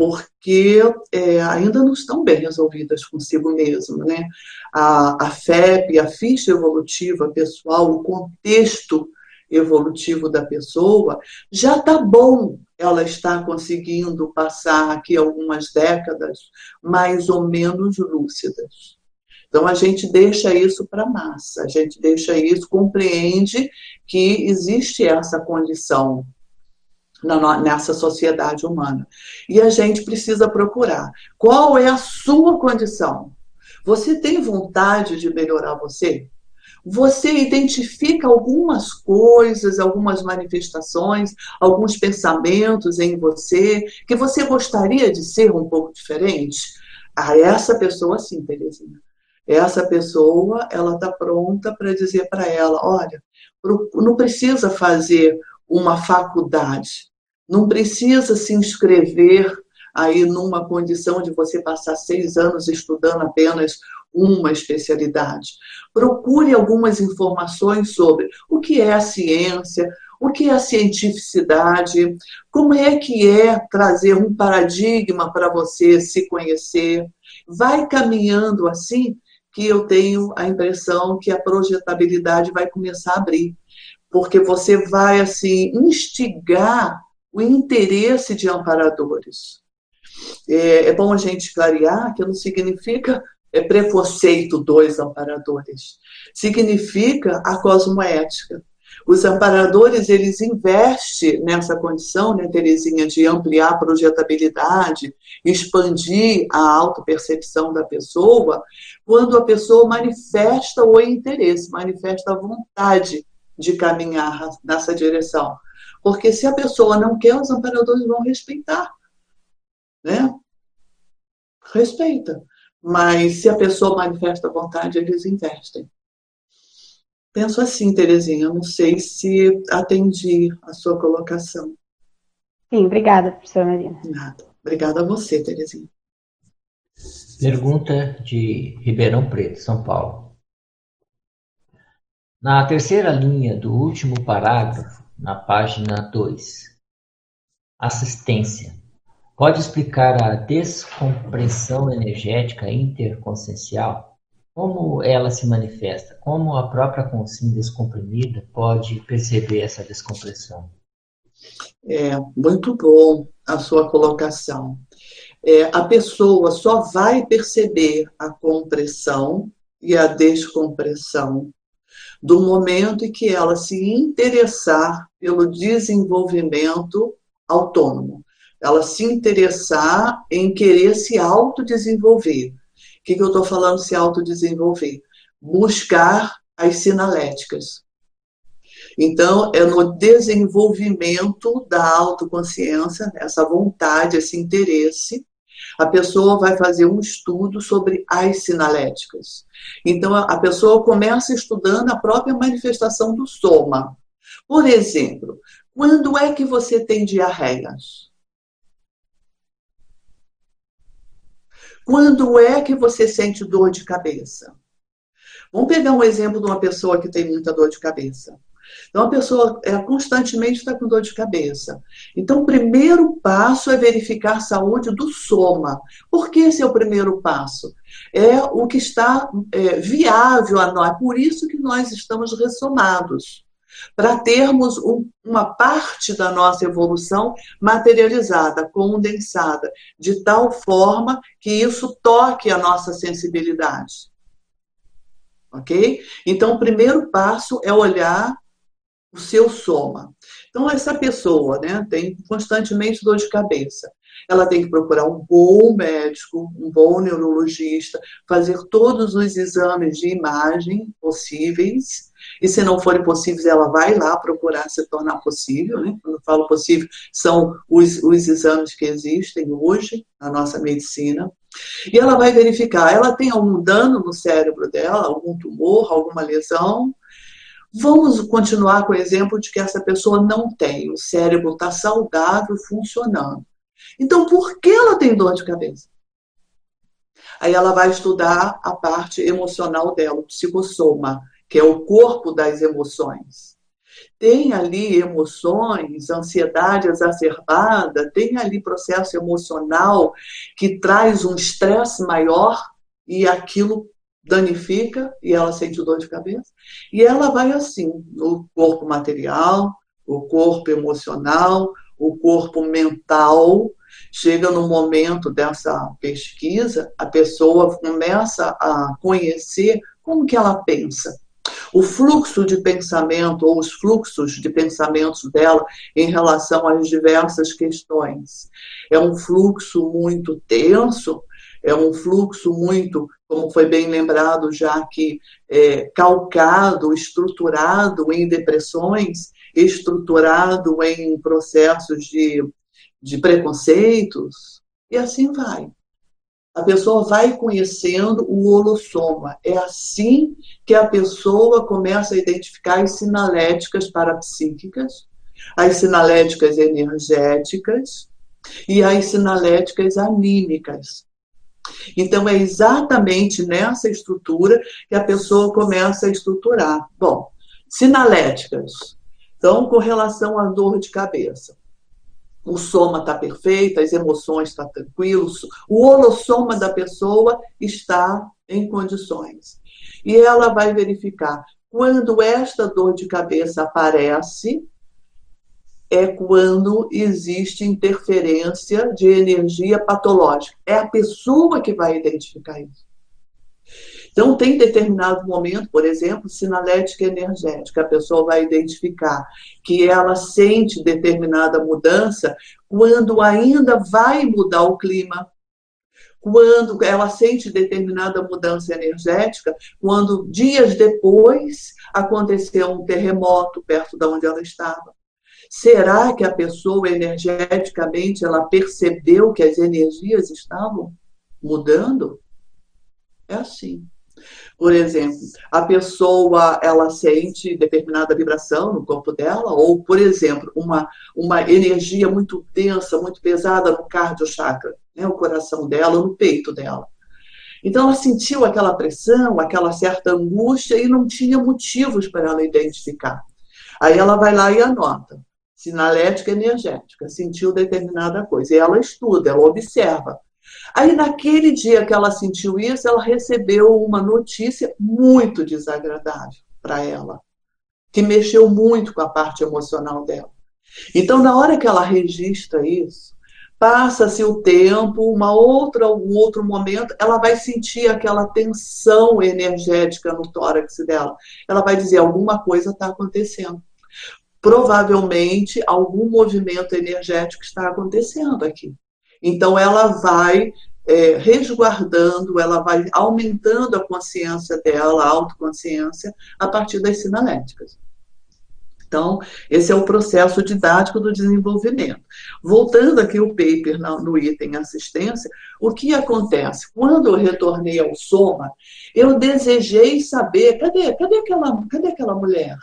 porque é, ainda não estão bem resolvidas consigo mesmo. Né? A, a FEP, a ficha evolutiva pessoal, o contexto evolutivo da pessoa, já está bom ela está conseguindo passar aqui algumas décadas mais ou menos lúcidas. Então a gente deixa isso para a massa, a gente deixa isso, compreende que existe essa condição nessa sociedade humana. E a gente precisa procurar qual é a sua condição. Você tem vontade de melhorar você? Você identifica algumas coisas, algumas manifestações, alguns pensamentos em você que você gostaria de ser um pouco diferente? A essa pessoa, sim, Terezinha. Essa pessoa, ela está pronta para dizer para ela: olha, não precisa fazer uma faculdade, não precisa se inscrever aí numa condição de você passar seis anos estudando apenas uma especialidade. Procure algumas informações sobre o que é a ciência, o que é a cientificidade, como é que é trazer um paradigma para você se conhecer. Vai caminhando assim que eu tenho a impressão que a projetabilidade vai começar a abrir, porque você vai assim instigar o interesse de amparadores. É, é bom a gente clarear que não significa é, preconceito dos amparadores. Significa a cosmoética. Os amparadores, eles investem nessa condição, né, Terezinha, de ampliar a projetabilidade, expandir a autopercepção da pessoa, quando a pessoa manifesta o interesse, manifesta a vontade de caminhar nessa direção. Porque se a pessoa não quer, os amparadores vão respeitar. Né? Respeita. Mas se a pessoa manifesta vontade, eles investem. Penso assim, Terezinha, não sei se atendi a sua colocação. Sim, obrigada, professora Marina. Nada. Obrigada a você, Terezinha. Pergunta de Ribeirão Preto, São Paulo. Na terceira linha do último parágrafo, na página 2, assistência. Pode explicar a descompressão energética interconsciencial? Como ela se manifesta? Como a própria consciência descomprimida pode perceber essa descompressão? É muito bom a sua colocação. É, a pessoa só vai perceber a compressão e a descompressão do momento em que ela se interessar pelo desenvolvimento autônomo ela se interessar em querer se autodesenvolver. O que, que eu estou falando se autodesenvolver? Buscar as sinaléticas. Então, é no desenvolvimento da autoconsciência, essa vontade, esse interesse, a pessoa vai fazer um estudo sobre as sinaléticas. Então, a pessoa começa estudando a própria manifestação do soma. Por exemplo, quando é que você tem diarreias? Quando é que você sente dor de cabeça? Vamos pegar um exemplo de uma pessoa que tem muita dor de cabeça. Então, a pessoa é, constantemente está com dor de cabeça. Então, o primeiro passo é verificar a saúde do soma. Por que esse é o primeiro passo? É o que está é, viável a nós. Por isso que nós estamos ressomados. Para termos um, uma parte da nossa evolução materializada, condensada, de tal forma que isso toque a nossa sensibilidade. Ok? Então, o primeiro passo é olhar o seu soma. Então, essa pessoa né, tem constantemente dor de cabeça. Ela tem que procurar um bom médico, um bom neurologista, fazer todos os exames de imagem possíveis. E se não forem possíveis, ela vai lá procurar se tornar possível. Né? Quando eu falo possível, são os, os exames que existem hoje na nossa medicina. E ela vai verificar, ela tem algum dano no cérebro dela, algum tumor, alguma lesão, Vamos continuar com o exemplo de que essa pessoa não tem, o cérebro está saudável, funcionando. Então, por que ela tem dor de cabeça? Aí ela vai estudar a parte emocional dela, o psicossoma, que é o corpo das emoções. Tem ali emoções, ansiedade exacerbada, tem ali processo emocional que traz um estresse maior e aquilo danifica e ela sente dor de cabeça. E ela vai assim, no corpo material, o corpo emocional, o corpo mental. Chega no momento dessa pesquisa, a pessoa começa a conhecer como que ela pensa. O fluxo de pensamento ou os fluxos de pensamentos dela em relação às diversas questões. É um fluxo muito tenso, é um fluxo muito, como foi bem lembrado já que é, calcado, estruturado em depressões, estruturado em processos de, de preconceitos, e assim vai. A pessoa vai conhecendo o holossoma. É assim que a pessoa começa a identificar as sinaléticas parapsíquicas, as sinaléticas energéticas e as sinaléticas anímicas. Então, é exatamente nessa estrutura que a pessoa começa a estruturar. Bom, sinaléticas. Então, com relação à dor de cabeça. O soma está perfeito, as emoções estão tá tranquilos, o holossoma da pessoa está em condições. E ela vai verificar quando esta dor de cabeça aparece, é quando existe interferência de energia patológica. É a pessoa que vai identificar isso. Então, tem determinado momento, por exemplo, sinalética energética, a pessoa vai identificar que ela sente determinada mudança quando ainda vai mudar o clima, quando ela sente determinada mudança energética, quando dias depois aconteceu um terremoto perto de onde ela estava. Será que a pessoa energeticamente ela percebeu que as energias estavam mudando? É assim. Por exemplo, a pessoa ela sente determinada vibração no corpo dela, ou, por exemplo, uma, uma energia muito densa, muito pesada no cardio chakra, né, o coração dela, no peito dela. Então ela sentiu aquela pressão, aquela certa angústia e não tinha motivos para ela identificar. Aí ela vai lá e anota sinalética energética, sentiu determinada coisa. E ela estuda, ela observa. Aí, naquele dia que ela sentiu isso, ela recebeu uma notícia muito desagradável para ela, que mexeu muito com a parte emocional dela. Então, na hora que ela registra isso, passa-se o tempo, uma outra, um outro momento, ela vai sentir aquela tensão energética no tórax dela. Ela vai dizer: alguma coisa está acontecendo provavelmente algum movimento energético está acontecendo aqui. Então, ela vai é, resguardando, ela vai aumentando a consciência dela, a autoconsciência, a partir das sinaléticas. Então, esse é o processo didático do desenvolvimento. Voltando aqui o paper no item assistência, o que acontece? Quando eu retornei ao Soma, eu desejei saber, cadê, cadê, aquela, cadê aquela mulher?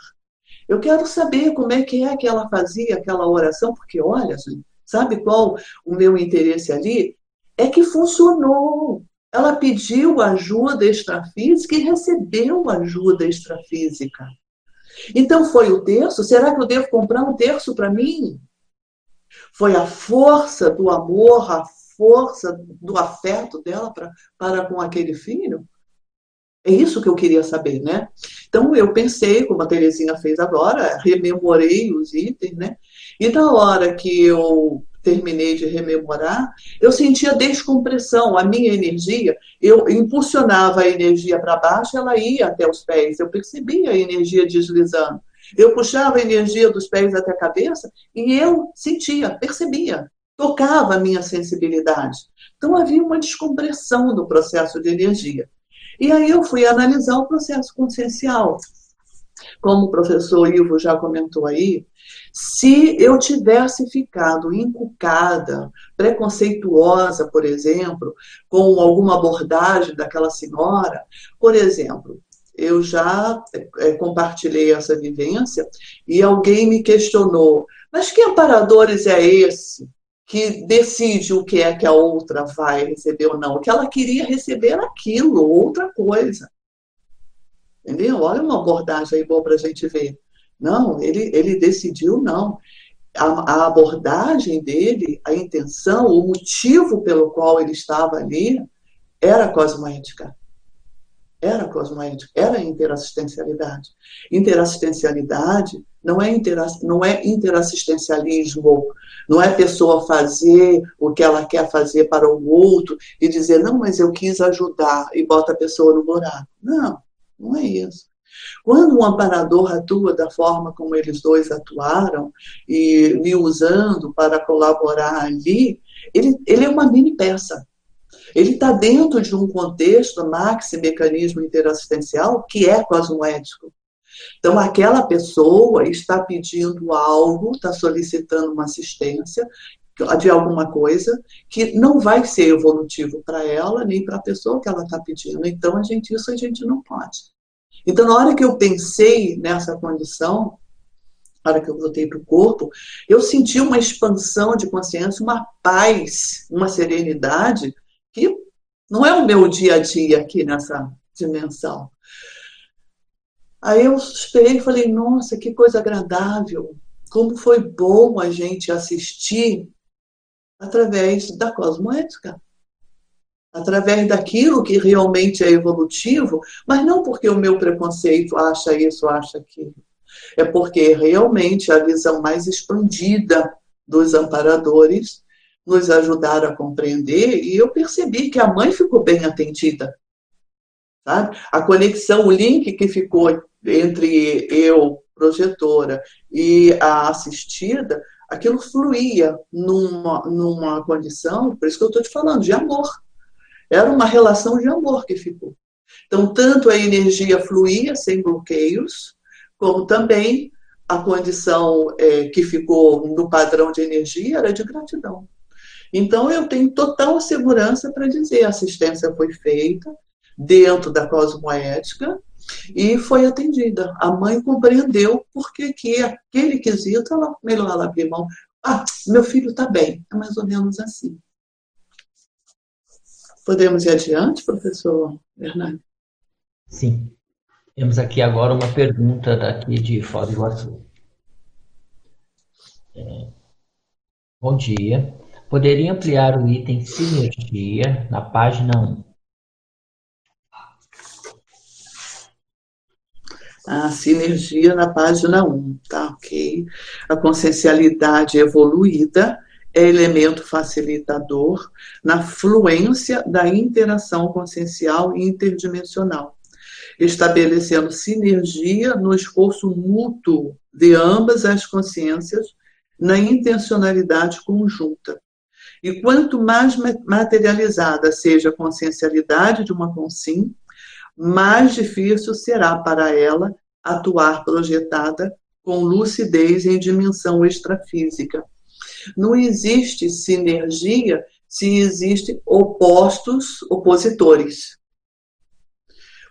Eu quero saber como é que é que ela fazia aquela oração, porque olha, sabe qual o meu interesse ali? É que funcionou. Ela pediu ajuda extrafísica e recebeu ajuda extrafísica. Então foi o terço? Será que eu devo comprar um terço para mim? Foi a força do amor, a força do afeto dela pra, para com aquele filho? É isso que eu queria saber, né? Então eu pensei, como a Terezinha fez agora, rememorei os itens, né? E na hora que eu terminei de rememorar, eu sentia descompressão, a minha energia, eu impulsionava a energia para baixo, ela ia até os pés, eu percebia a energia deslizando. Eu puxava a energia dos pés até a cabeça e eu sentia, percebia, tocava a minha sensibilidade. Então havia uma descompressão no processo de energia. E aí eu fui analisar o processo consciencial. Como o professor Ivo já comentou aí, se eu tivesse ficado encucada, preconceituosa, por exemplo, com alguma abordagem daquela senhora, por exemplo, eu já é, compartilhei essa vivência e alguém me questionou: mas que amparadores é esse que decide o que é que a outra vai receber ou não? O que ela queria receber aquilo, outra coisa. Entendeu? Olha uma abordagem aí boa para a gente ver. Não, ele, ele decidiu não. A, a, abordagem dele, a intenção, o motivo pelo qual ele estava ali era cosmoética. Era cosmoética, era interassistencialidade. Interassistencialidade não é, não é interassistencialismo, não é pessoa fazer o que ela quer fazer para o outro e dizer, não, mas eu quis ajudar e bota a pessoa no buraco. Não, não é isso. Quando um amparador atua da forma como eles dois atuaram, e me usando para colaborar ali, ele, ele é uma mini peça. Ele está dentro de um contexto, maxi mecanismo interassistencial, que é cosmoético. Então, aquela pessoa está pedindo algo, está solicitando uma assistência de alguma coisa que não vai ser evolutivo para ela nem para a pessoa que ela está pedindo. Então, a gente isso a gente não pode. Então, na hora que eu pensei nessa condição, na hora que eu voltei para o corpo, eu senti uma expansão de consciência, uma paz, uma serenidade que não é o meu dia a dia aqui nessa dimensão. Aí eu esperei e falei, nossa, que coisa agradável, como foi bom a gente assistir através da cosmoética através daquilo que realmente é evolutivo, mas não porque o meu preconceito acha isso, acha aquilo. É porque realmente a visão mais expandida dos amparadores nos ajudaram a compreender e eu percebi que a mãe ficou bem atendida. Sabe? A conexão, o link que ficou entre eu, projetora, e a assistida, aquilo fluía numa, numa condição, por isso que eu estou te falando, de amor era uma relação de amor que ficou. Então, tanto a energia fluía sem bloqueios, como também a condição é, que ficou no padrão de energia era de gratidão. Então, eu tenho total segurança para dizer: a assistência foi feita dentro da cosmoética e foi atendida. A mãe compreendeu porque que aquele quesito, ela, melhor abrir mão. Ah, meu filho está bem. É mais ou menos assim. Podemos ir adiante, professor Hernani? Sim. Temos aqui agora uma pergunta daqui de Foz do Iguaçu. É, bom dia. Poderia ampliar o item sinergia na página 1? A sinergia na página 1, tá ok. A consciencialidade evoluída é elemento facilitador na fluência da interação consciencial e interdimensional, estabelecendo sinergia no esforço mútuo de ambas as consciências na intencionalidade conjunta. E quanto mais materializada seja a consciencialidade de uma consim, mais difícil será para ela atuar projetada com lucidez em dimensão extrafísica. Não existe sinergia se existem opostos, opositores.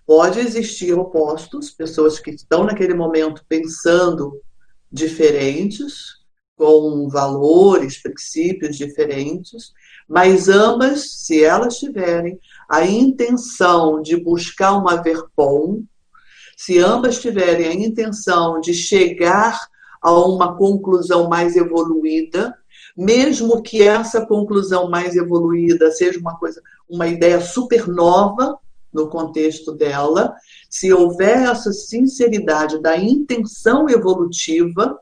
Pode existir opostos, pessoas que estão naquele momento pensando diferentes, com valores, princípios diferentes, mas ambas, se elas tiverem a intenção de buscar uma verpom, se ambas tiverem a intenção de chegar a uma conclusão mais evoluída, mesmo que essa conclusão mais evoluída seja uma coisa, uma ideia super nova no contexto dela, se houver essa sinceridade da intenção evolutiva,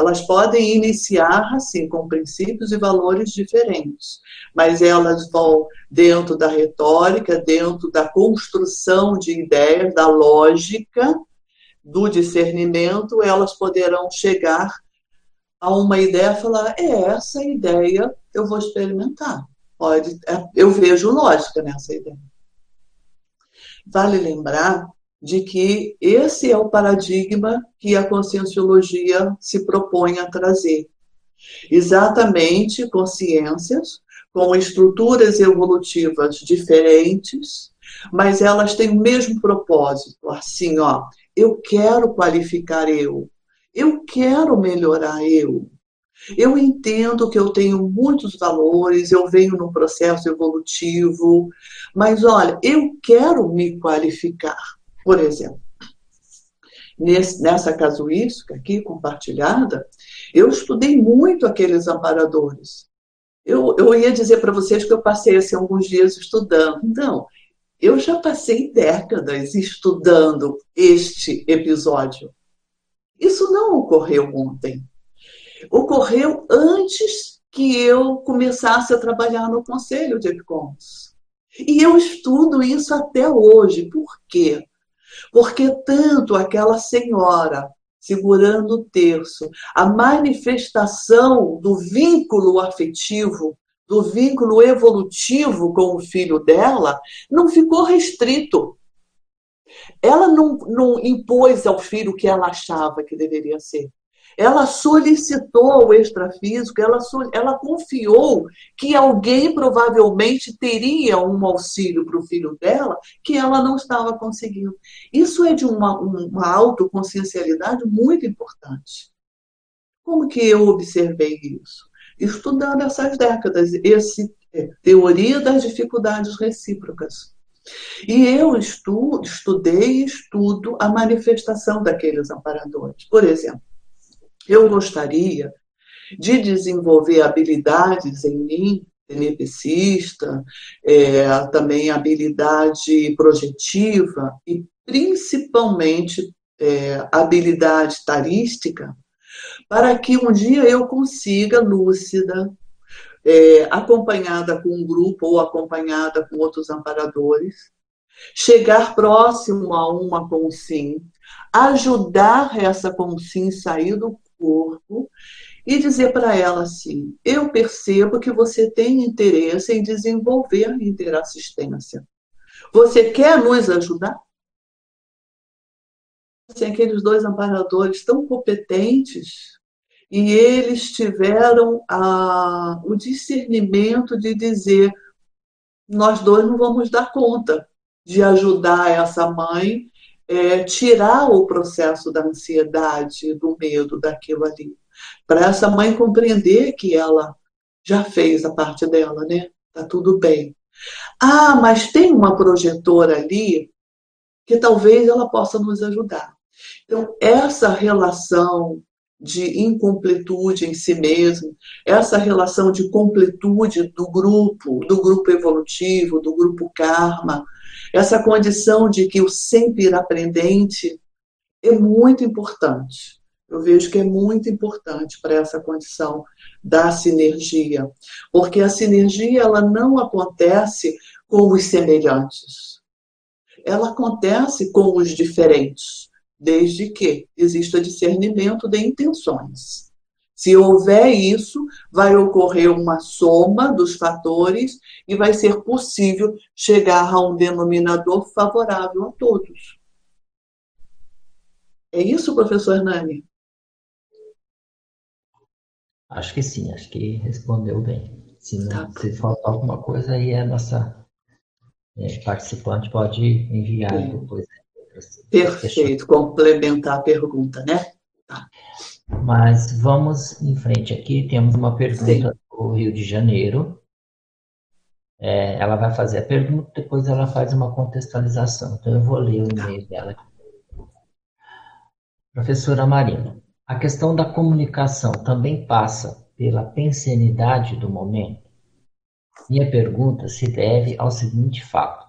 elas podem iniciar assim com princípios e valores diferentes, mas elas vão dentro da retórica, dentro da construção de ideias, da lógica, do discernimento, elas poderão chegar a uma ideia e falar: é essa ideia eu vou experimentar. Pode, é, eu vejo lógica nessa ideia. Vale lembrar de que esse é o paradigma que a conscienciologia se propõe a trazer. Exatamente consciências com estruturas evolutivas diferentes, mas elas têm o mesmo propósito. Assim, ó, eu quero qualificar eu, eu quero melhorar eu. Eu entendo que eu tenho muitos valores, eu venho num processo evolutivo, mas olha, eu quero me qualificar. Por exemplo, nesse, nessa casuística aqui compartilhada, eu estudei muito aqueles amparadores. Eu, eu ia dizer para vocês que eu passei assim, alguns dias estudando. Não, eu já passei décadas estudando este episódio. Isso não ocorreu ontem. Ocorreu antes que eu começasse a trabalhar no Conselho de Epicons. E eu estudo isso até hoje. Por quê? Porque tanto aquela senhora segurando o terço, a manifestação do vínculo afetivo, do vínculo evolutivo com o filho dela, não ficou restrito. Ela não, não impôs ao filho o que ela achava que deveria ser. Ela solicitou o extrafísico, ela, ela confiou que alguém provavelmente teria um auxílio para o filho dela que ela não estava conseguindo. Isso é de uma, uma autoconsciencialidade muito importante. Como que eu observei isso? Estudando essas décadas, esse é, teoria das dificuldades recíprocas. E eu estudei e estudo a manifestação daqueles amparadores. Por exemplo, eu gostaria de desenvolver habilidades em mim, tenepsista, é, também habilidade projetiva e principalmente é, habilidade tarística, para que um dia eu consiga, lúcida, é, acompanhada com um grupo ou acompanhada com outros amparadores, chegar próximo a uma consim, ajudar essa consim sair do corpo e dizer para ela assim: eu percebo que você tem interesse em desenvolver a interassistência. Você quer nos ajudar? Assim, aqueles dois amparadores tão competentes e eles tiveram a, o discernimento de dizer: nós dois não vamos dar conta de ajudar essa mãe é, tirar o processo da ansiedade, do medo, daquilo ali. Para essa mãe compreender que ela já fez a parte dela, né? Tá tudo bem. Ah, mas tem uma projetora ali que talvez ela possa nos ajudar. Então, essa relação de incompletude em si mesmo, essa relação de completude do grupo, do grupo evolutivo, do grupo karma, essa condição de que o sempre aprendente é muito importante. Eu vejo que é muito importante para essa condição da sinergia, porque a sinergia ela não acontece com os semelhantes. Ela acontece com os diferentes, desde que exista discernimento de intenções. Se houver isso, vai ocorrer uma soma dos fatores e vai ser possível chegar a um denominador favorável a todos. É isso, professor Hernani? Acho que sim, acho que respondeu bem. Se, não, tá. se faltar alguma coisa, aí a nossa é, participante pode enviar Sim. depois. Perfeito, complementar a pergunta, né? Tá. Mas vamos em frente aqui. Temos uma pergunta do Rio de Janeiro. É, ela vai fazer a pergunta, depois ela faz uma contextualização. Então eu vou ler o e-mail dela. Professora Marina, a questão da comunicação também passa pela pensenidade do momento? Minha pergunta se deve ao seguinte fato.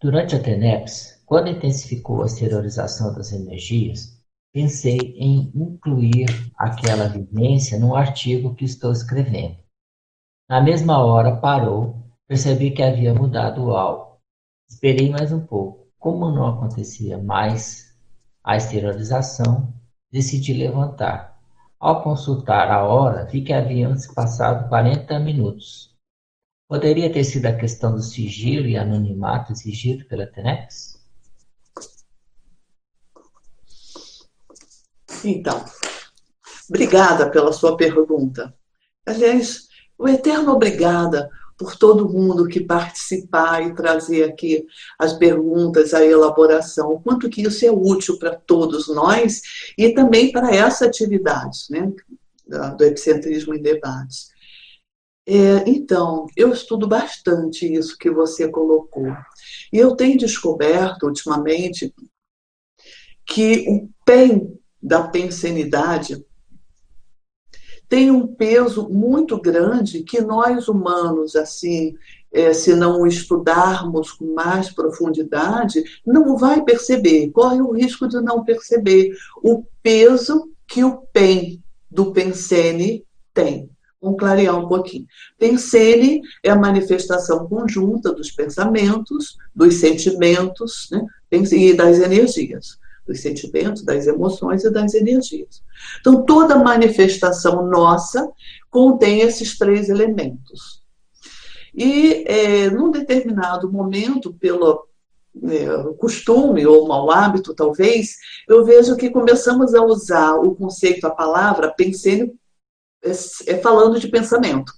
Durante a TENEPS, quando intensificou a exteriorização das energias, pensei em incluir aquela vivência no artigo que estou escrevendo. Na mesma hora parou, percebi que havia mudado o alvo. Esperei mais um pouco. Como não acontecia mais a exteriorização, decidi levantar. Ao consultar a hora, vi que haviam se passado 40 minutos. Poderia ter sido a questão do sigilo e anonimato exigido pela TENEPS? Então, obrigada pela sua pergunta. Aliás, o eterno obrigada por todo mundo que participar e trazer aqui as perguntas, a elaboração, o quanto que isso é útil para todos nós e também para essa atividade né, do epicentrismo em debates. É, então, eu estudo bastante isso que você colocou. E eu tenho descoberto ultimamente que o PEN da pensenidade tem um peso muito grande que nós humanos, assim, é, se não estudarmos com mais profundidade, não vai perceber. Corre o risco de não perceber o peso que o PEN do Pensene tem. Vamos clarear um pouquinho. Pensene é a manifestação conjunta dos pensamentos, dos sentimentos né, e das energias dos sentimentos, das emoções e das energias. Então, toda manifestação nossa contém esses três elementos. E, é, num determinado momento, pelo é, costume ou mau hábito, talvez, eu vejo que começamos a usar o conceito, a palavra, pensei é, é falando de pensamento.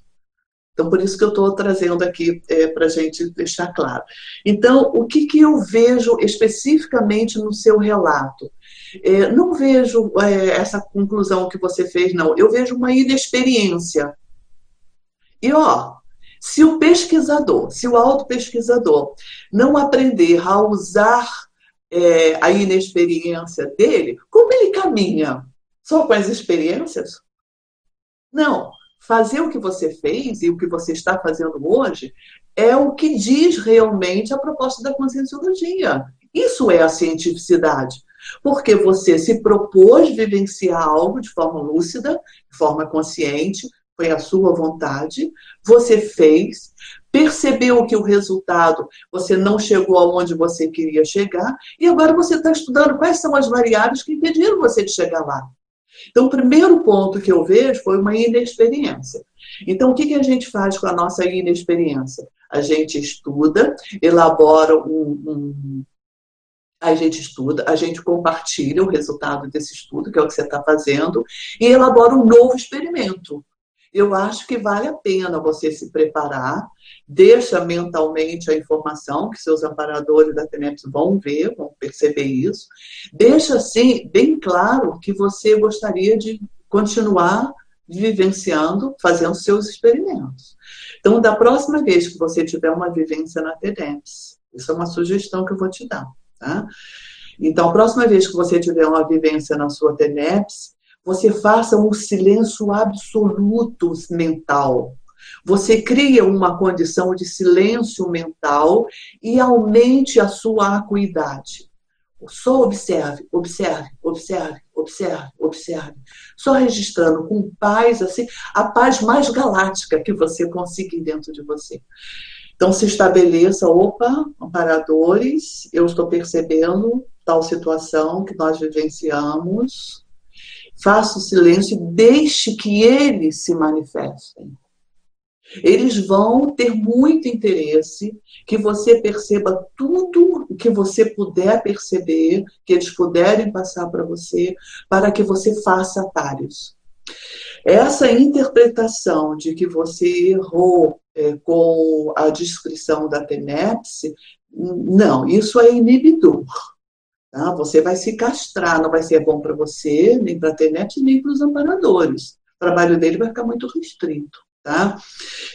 Então, por isso que eu estou trazendo aqui é, para a gente deixar claro. Então, o que, que eu vejo especificamente no seu relato? É, não vejo é, essa conclusão que você fez, não. Eu vejo uma inexperiência. E, ó, se o pesquisador, se o auto-pesquisador não aprender a usar é, a inexperiência dele, como ele caminha? Só com as experiências? Não fazer o que você fez e o que você está fazendo hoje é o que diz realmente a proposta da conscienciologia. Isso é a cientificidade. Porque você se propôs vivenciar algo de forma lúcida, de forma consciente, foi a sua vontade, você fez, percebeu que o resultado você não chegou aonde você queria chegar, e agora você está estudando quais são as variáveis que impediram você de chegar lá. Então, o primeiro ponto que eu vejo foi uma inexperiência. Então, o que, que a gente faz com a nossa inexperiência? A gente estuda, elabora um, um a gente estuda, a gente compartilha o resultado desse estudo, que é o que você está fazendo, e elabora um novo experimento. Eu acho que vale a pena você se preparar, deixa mentalmente a informação que seus amparadores da TENEPS vão ver, vão perceber isso. Deixa assim bem claro que você gostaria de continuar vivenciando, fazendo seus experimentos. Então, da próxima vez que você tiver uma vivência na TENEPS, isso é uma sugestão que eu vou te dar, tá? Então, a próxima vez que você tiver uma vivência na sua TENEPS, você faça um silêncio absoluto mental você cria uma condição de silêncio mental e aumente a sua acuidade. Só observe, observe, observe, observe, observe. Só registrando com paz, assim, a paz mais galáctica que você conseguir dentro de você. Então se estabeleça, opa, amparadores, eu estou percebendo tal situação que nós vivenciamos. Faça o silêncio e deixe que eles se manifestem. Eles vão ter muito interesse que você perceba tudo o que você puder perceber, que eles puderem passar para você, para que você faça atalhos. Essa interpretação de que você errou é, com a descrição da TENEPS, não, isso é inibidor. Tá? Você vai se castrar, não vai ser bom para você, nem para a TENEPS, nem para os amparadores. O trabalho dele vai ficar muito restrito. Tá?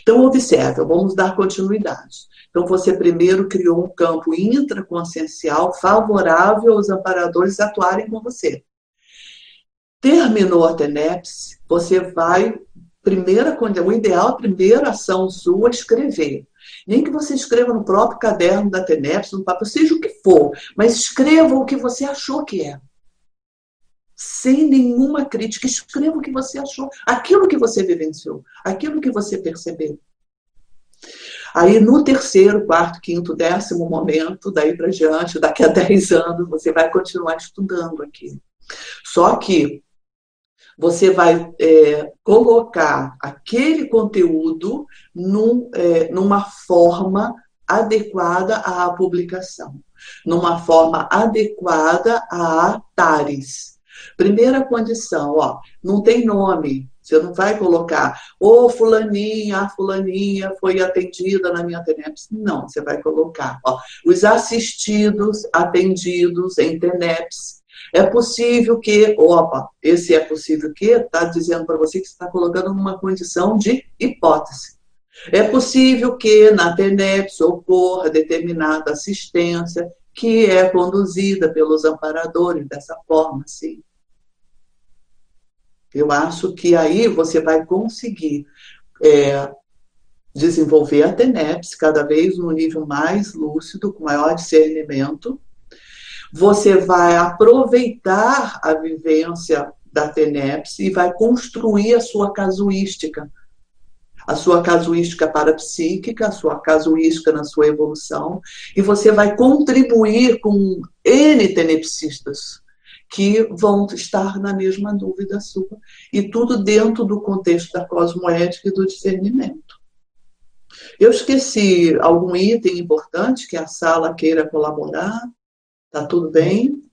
Então, observe, vamos dar continuidade. Então, você primeiro criou um campo intraconsciencial favorável aos amparadores atuarem com você. Terminou a TENEPS, você vai, primeira, o ideal, a primeira ação sua é escrever. Nem que você escreva no próprio caderno da TENEPS, no papel, seja o que for, mas escreva o que você achou que é. Sem nenhuma crítica, escreva o que você achou, aquilo que você vivenciou, aquilo que você percebeu. Aí no terceiro, quarto, quinto, décimo momento, daí para diante, daqui a (laughs) 10 anos, você vai continuar estudando aquilo. Só que você vai é, colocar aquele conteúdo num, é, numa forma adequada à publicação, numa forma adequada a TARES. Primeira condição, ó, não tem nome, você não vai colocar, ô oh, fulaninha, a fulaninha foi atendida na minha TENEPS. Não, você vai colocar, ó, os assistidos, atendidos em TENEPS. É possível que, opa, esse é possível que está dizendo para você que você está colocando numa condição de hipótese. É possível que na TENEPS ocorra determinada assistência que é conduzida pelos amparadores dessa forma, sim. Eu acho que aí você vai conseguir é, desenvolver a TENEPS cada vez num nível mais lúcido, com maior discernimento. Você vai aproveitar a vivência da TENEPS e vai construir a sua casuística. A sua casuística parapsíquica, a sua casuística na sua evolução, e você vai contribuir com N tenepsistas que vão estar na mesma dúvida sua, e tudo dentro do contexto da cosmoética e do discernimento. Eu esqueci algum item importante que a sala queira colaborar? Tá tudo bem?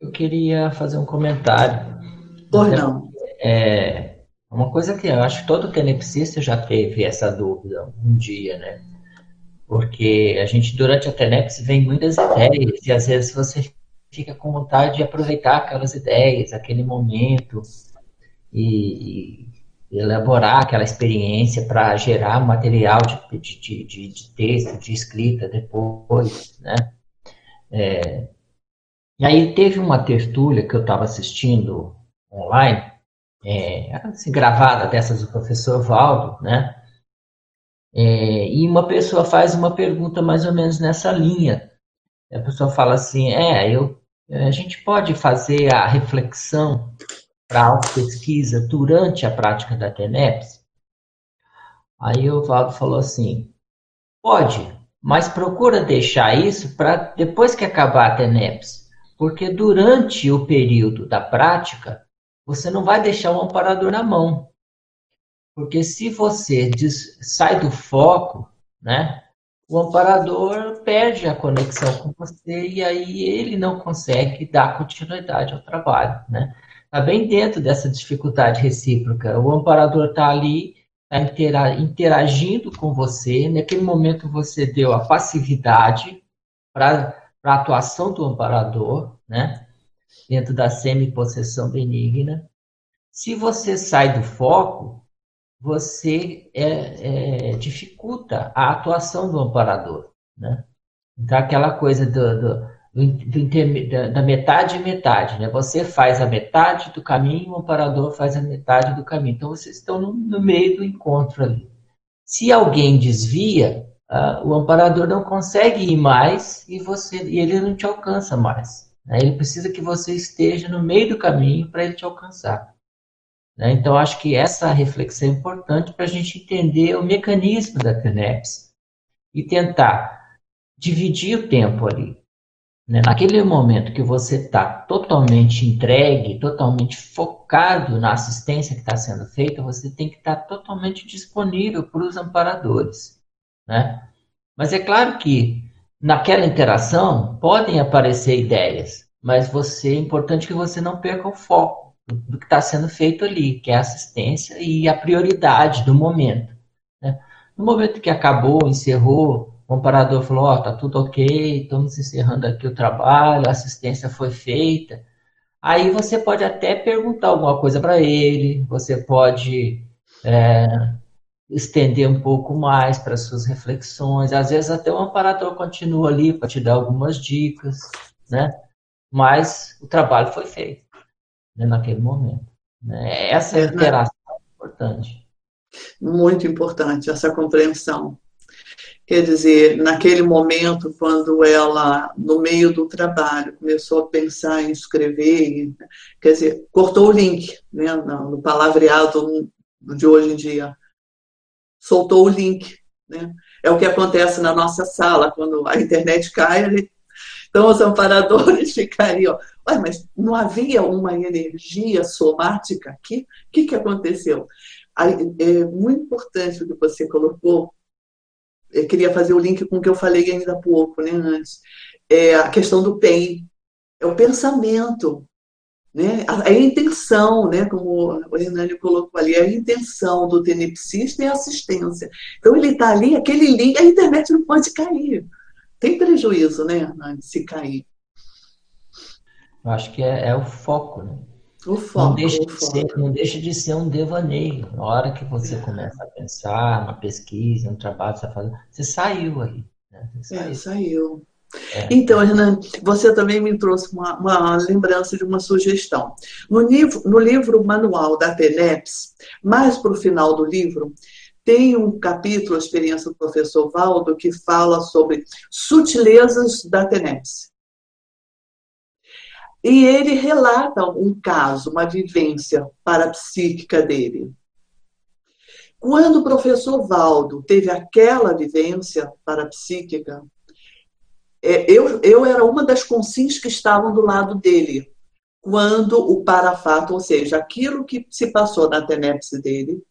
Eu queria fazer um comentário. Por não. É, uma coisa que eu acho que todo tenepsista já teve essa dúvida um dia, né? Porque a gente, durante a TENEPS, vem muitas ideias, e às vezes você fica com vontade de aproveitar aquelas ideias, aquele momento e, e elaborar aquela experiência para gerar material de, de, de, de, texto, de escrita depois, né? É, e aí teve uma tertúlia que eu estava assistindo online, é, assim, gravada dessas do professor Valdo, né? É, e uma pessoa faz uma pergunta mais ou menos nessa linha. A pessoa fala assim, é, eu é, a gente pode fazer a reflexão para a pesquisa durante a prática da TENEPS? Aí o Valdo falou assim: pode, mas procura deixar isso para depois que acabar a TENEPS, porque durante o período da prática você não vai deixar o amparador na mão. Porque se você diz, sai do foco, né, o amparador perde a conexão com você e aí ele não consegue dar continuidade ao trabalho, né? Está bem dentro dessa dificuldade recíproca. O amparador está ali, está interagindo com você. Naquele momento você deu a passividade para a atuação do amparador, né? Dentro da semi-possessão benigna. Se você sai do foco, você é, é, dificulta a atuação do amparador. Né? Então, aquela coisa do, do, da, da metade e metade. Né? Você faz a metade do caminho, o amparador faz a metade do caminho. Então, vocês estão no, no meio do encontro ali. Se alguém desvia, uh, o amparador não consegue ir mais e, você, e ele não te alcança mais. Né? Ele precisa que você esteja no meio do caminho para ele te alcançar. Né? Então, acho que essa reflexão é importante para a gente entender o mecanismo da TENEPS e tentar dividir o tempo ali. Né? Naquele momento que você está totalmente entregue, totalmente focado na assistência que está sendo feita, você tem que estar tá totalmente disponível para os amparadores. Né? Mas é claro que naquela interação podem aparecer ideias, mas você é importante que você não perca o foco do que está sendo feito ali, que é a assistência e a prioridade do momento. Né? No momento que acabou, encerrou, o comparador falou, ó, oh, tá tudo ok, estamos encerrando aqui o trabalho, a assistência foi feita. Aí você pode até perguntar alguma coisa para ele, você pode é, estender um pouco mais para suas reflexões. Às vezes até o amparador continua ali para te dar algumas dicas, né? Mas o trabalho foi feito né, naquele momento. Né? Essa é interação é importante. Muito importante essa compreensão. Quer dizer, naquele momento, quando ela, no meio do trabalho, começou a pensar em escrever, quer dizer, cortou o link, né, no palavreado de hoje em dia, soltou o link. Né? É o que acontece na nossa sala, quando a internet cai, ele... então os amparadores (laughs) ficariam, Ué, mas não havia uma energia somática aqui? O que, que aconteceu? É muito importante o que você colocou. Eu queria fazer o link com o que eu falei ainda há pouco, né, antes. É a questão do PEN. É o pensamento, né? a, intenção, né? como o Hernani colocou ali, a intenção do tenepsista é assistência. Então ele está ali, aquele link, a internet não pode cair. Tem prejuízo, né, Hernani, se cair. Eu acho que é, é o foco, né? O foco, não, deixa o foco. Ser, não deixa de ser um devaneio. Na hora que você é. começa a pensar, uma pesquisa, um trabalho que você está fazendo, você saiu aí. Né? Você é, saiu. É, saiu. É. Então, Renan, você também me trouxe uma, uma, lembrança de uma sugestão. No livro, no livro Manual da TENEPS, mais para o final do livro, tem um capítulo, a experiência do professor Valdo, que fala sobre sutilezas da TENEPS. E ele relata um caso, uma vivência parapsíquica dele. Quando o professor Valdo teve aquela vivência parapsíquica, é, eu, eu era uma das consins que estavam do lado dele. Quando o parafato, ou seja, aquilo que se passou na tenepse dele,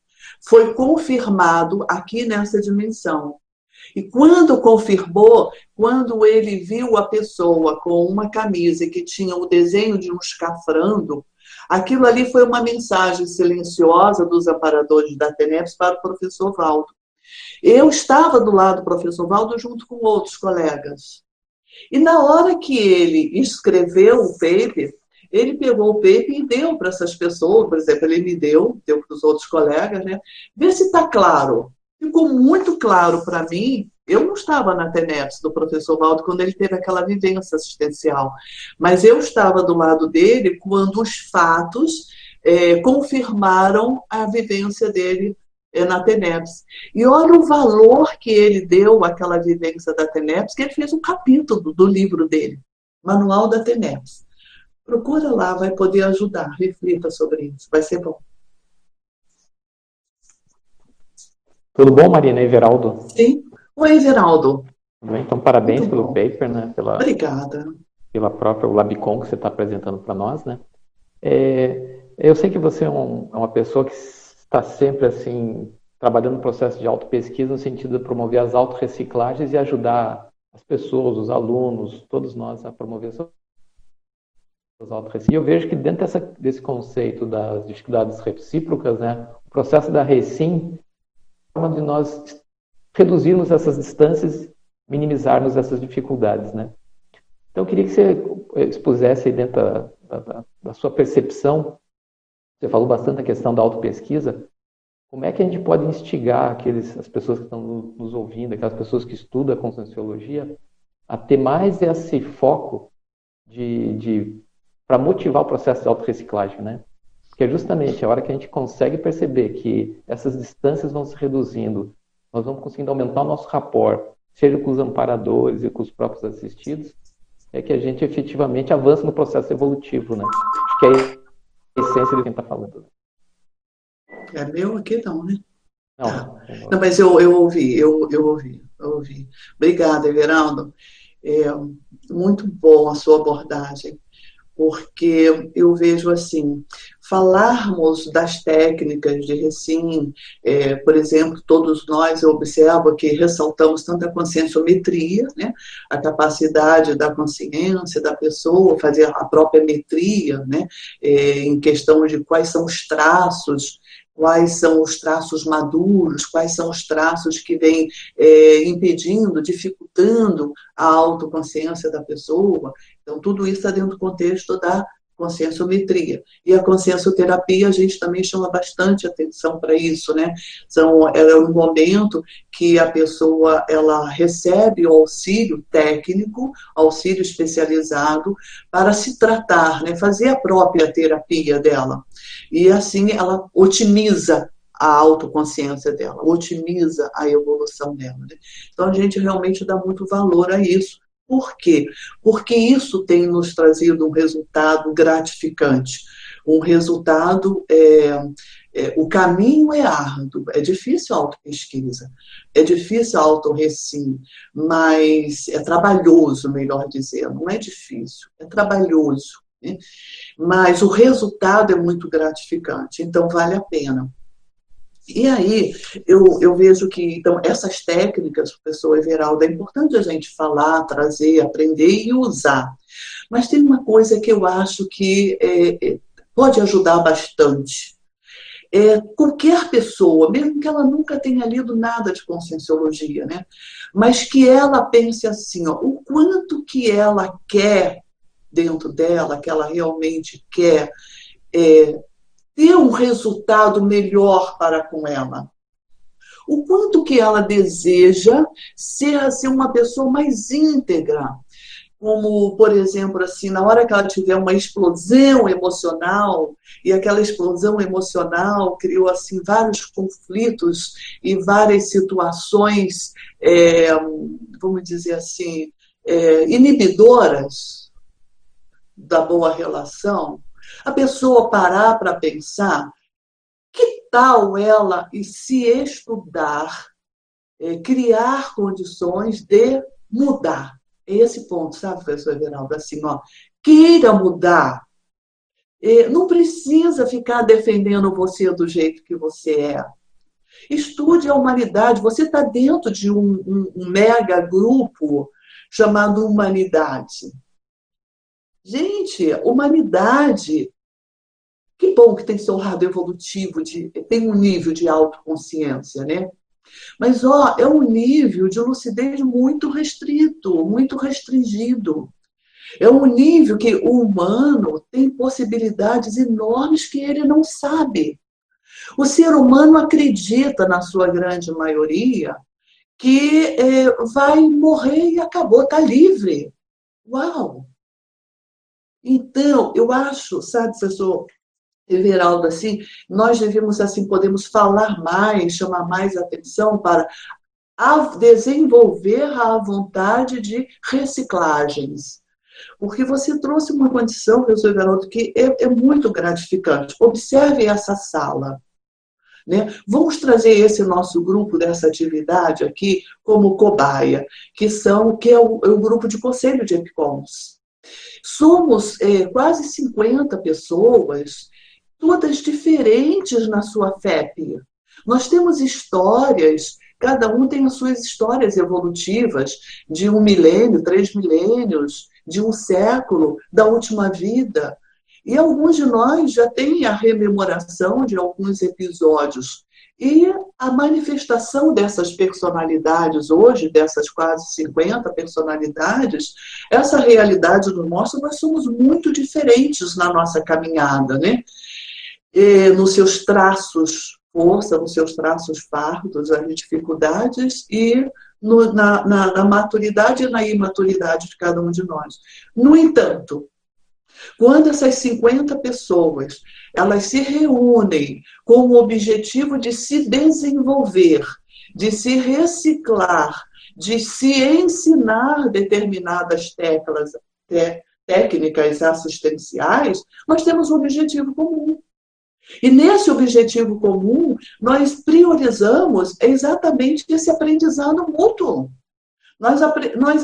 foi confirmado aqui nessa dimensão. E quando confirmou, quando ele viu a pessoa com uma camisa que tinha o desenho de um escafrando, aquilo ali foi uma mensagem silenciosa dos amparadores da TENEPS para o professor Valdo. Eu estava do lado do professor Valdo junto com outros colegas. E na hora que ele escreveu o paper, ele pegou o paper e deu para essas pessoas, por exemplo, ele me deu, deu para os outros colegas, né? Vê se está claro ficou muito claro para mim. Eu não estava na TENEPS do professor Valdo quando ele teve aquela vivência assistencial, mas eu estava do lado dele quando os fatos é, confirmaram a vivência dele é, na TENEPS. E olha o valor que ele deu àquela vivência da TENEPS, que ele fez um capítulo do livro dele, Manual da TENEPS. Procura lá, vai poder ajudar, reflita sobre isso, vai ser bom. Tudo bom, Marina? Everaldo? Sim. Oi, Everaldo. Então, parabéns Muito pelo bom. paper, né? Pela, Obrigada. Pela própria Labicon que você está apresentando para nós, né? É, eu sei que você é, um, é, uma pessoa que está sempre, assim, trabalhando no processo de auto-pesquisa no sentido de promover as autorreciclagens e ajudar as pessoas, os alunos, todos nós a promover essas autorreciclagens. E eu vejo que dentro dessa, desse conceito das dificuldades recíprocas, né, o processo da RECIM forma de nós reduzirmos essas distâncias, minimizarmos essas dificuldades, né? Então, eu queria que você expusesse aí dentro da, da, da sua percepção, você falou bastante da questão da autopesquisa, como é que a gente pode instigar aqueles, as pessoas que estão nos ouvindo, aquelas pessoas que estudam a conscienciologia, a ter mais esse foco de, de para motivar o processo de autorreciclagem, né? Que é justamente a hora que a gente consegue perceber que essas distâncias vão se reduzindo, nós vamos conseguindo aumentar o nosso rapport, seja com os amparadores e com os próprios assistidos, é que a gente efetivamente avança no processo evolutivo, né? Acho que é a essência do que a gente está falando. É meu aqui não, né? Não, tá. não mas eu, eu ouvi, eu, eu ouvi, eu ouvi. Obrigada, Everaldo. É muito bom a sua abordagem porque eu vejo assim, falarmos das técnicas de Recim, é, por exemplo, todos nós, eu observo que ressaltamos tanto a conscienciometria, né, a capacidade da consciência da pessoa, fazer a própria metria, né, é, em questão de quais são os traços quais são os traços maduros, quais são os traços que vêm é, impedindo, dificultando a autoconsciência da pessoa. Então, tudo isso está dentro do contexto da conscienciometria. E a consciencioterapia, a gente também chama bastante atenção para isso, né? São, é um momento que a pessoa ela recebe o auxílio técnico, auxílio especializado, para se tratar, né? fazer a própria terapia dela. E assim ela otimiza a autoconsciência dela, otimiza a evolução dela. Né? Então a gente realmente dá muito valor a isso. Por quê? Porque isso tem nos trazido um resultado gratificante, um resultado. É, é, o caminho é árduo, é difícil a autopesquisa, é difícil a autorrecim, mas é trabalhoso, melhor dizendo, não é difícil, é trabalhoso. Né? Mas o resultado é muito gratificante, então vale a pena. E aí eu, eu vejo que então, essas técnicas, professor Everaldo, é importante a gente falar, trazer, aprender e usar. Mas tem uma coisa que eu acho que é, é, pode ajudar bastante. É, qualquer pessoa, mesmo que ela nunca tenha lido nada de conscienciologia, né? mas que ela pense assim, ó, o quanto que ela quer dentro dela, que ela realmente quer é, ter um resultado melhor para com ela. O quanto que ela deseja ser assim, uma pessoa mais íntegra, como, por exemplo, assim, na hora que ela tiver uma explosão emocional, e aquela explosão emocional criou assim vários conflitos e várias situações, é, vamos dizer assim, é, inibidoras da boa relação, a pessoa parar para pensar que tal ela e se estudar, é, criar condições de mudar. É esse ponto, sabe, professor Everaldo? Assim, ó, queira mudar. É, não precisa ficar defendendo você do jeito que você é. Estude a humanidade. Você está dentro de um, um, um mega grupo chamado humanidade. Gente, humanidade, que bom que tem seu lado evolutivo, de, tem um nível de autoconsciência, né? Mas, ó, é um nível de lucidez muito restrito, muito restringido. É um nível que o humano tem possibilidades enormes que ele não sabe. O ser humano acredita, na sua grande maioria, que é, vai morrer e acabou, está livre. Uau! Então, eu acho, sabe, professor Everaldo, assim, nós devemos, assim, podemos falar mais, chamar mais atenção para desenvolver a vontade de reciclagens. Porque você trouxe uma condição, professor Everaldo, que é, é muito gratificante. Observe essa sala. Né? Vamos trazer esse nosso grupo dessa atividade aqui como cobaia, que são que é o, é o grupo de conselho de EPCOMS. Somos é, quase 50 pessoas, todas diferentes na sua FEP. Nós temos histórias, cada um tem as suas histórias evolutivas de um milênio, três milênios, de um século, da última vida. E alguns de nós já têm a rememoração de alguns episódios e a manifestação dessas personalidades hoje, dessas quase 50 personalidades, essa realidade do nosso, nós somos muito diferentes na nossa caminhada, né? E nos seus traços força, nos seus traços fardos, as dificuldades e no, na, na, na maturidade e na imaturidade de cada um de nós. No entanto, quando essas 50 pessoas elas se reúnem com o objetivo de se desenvolver, de se reciclar, de se ensinar determinadas teclas, técnicas assistenciais, nós temos um objetivo comum. E nesse objetivo comum, nós priorizamos exatamente esse aprendizado mútuo. Nós, nós,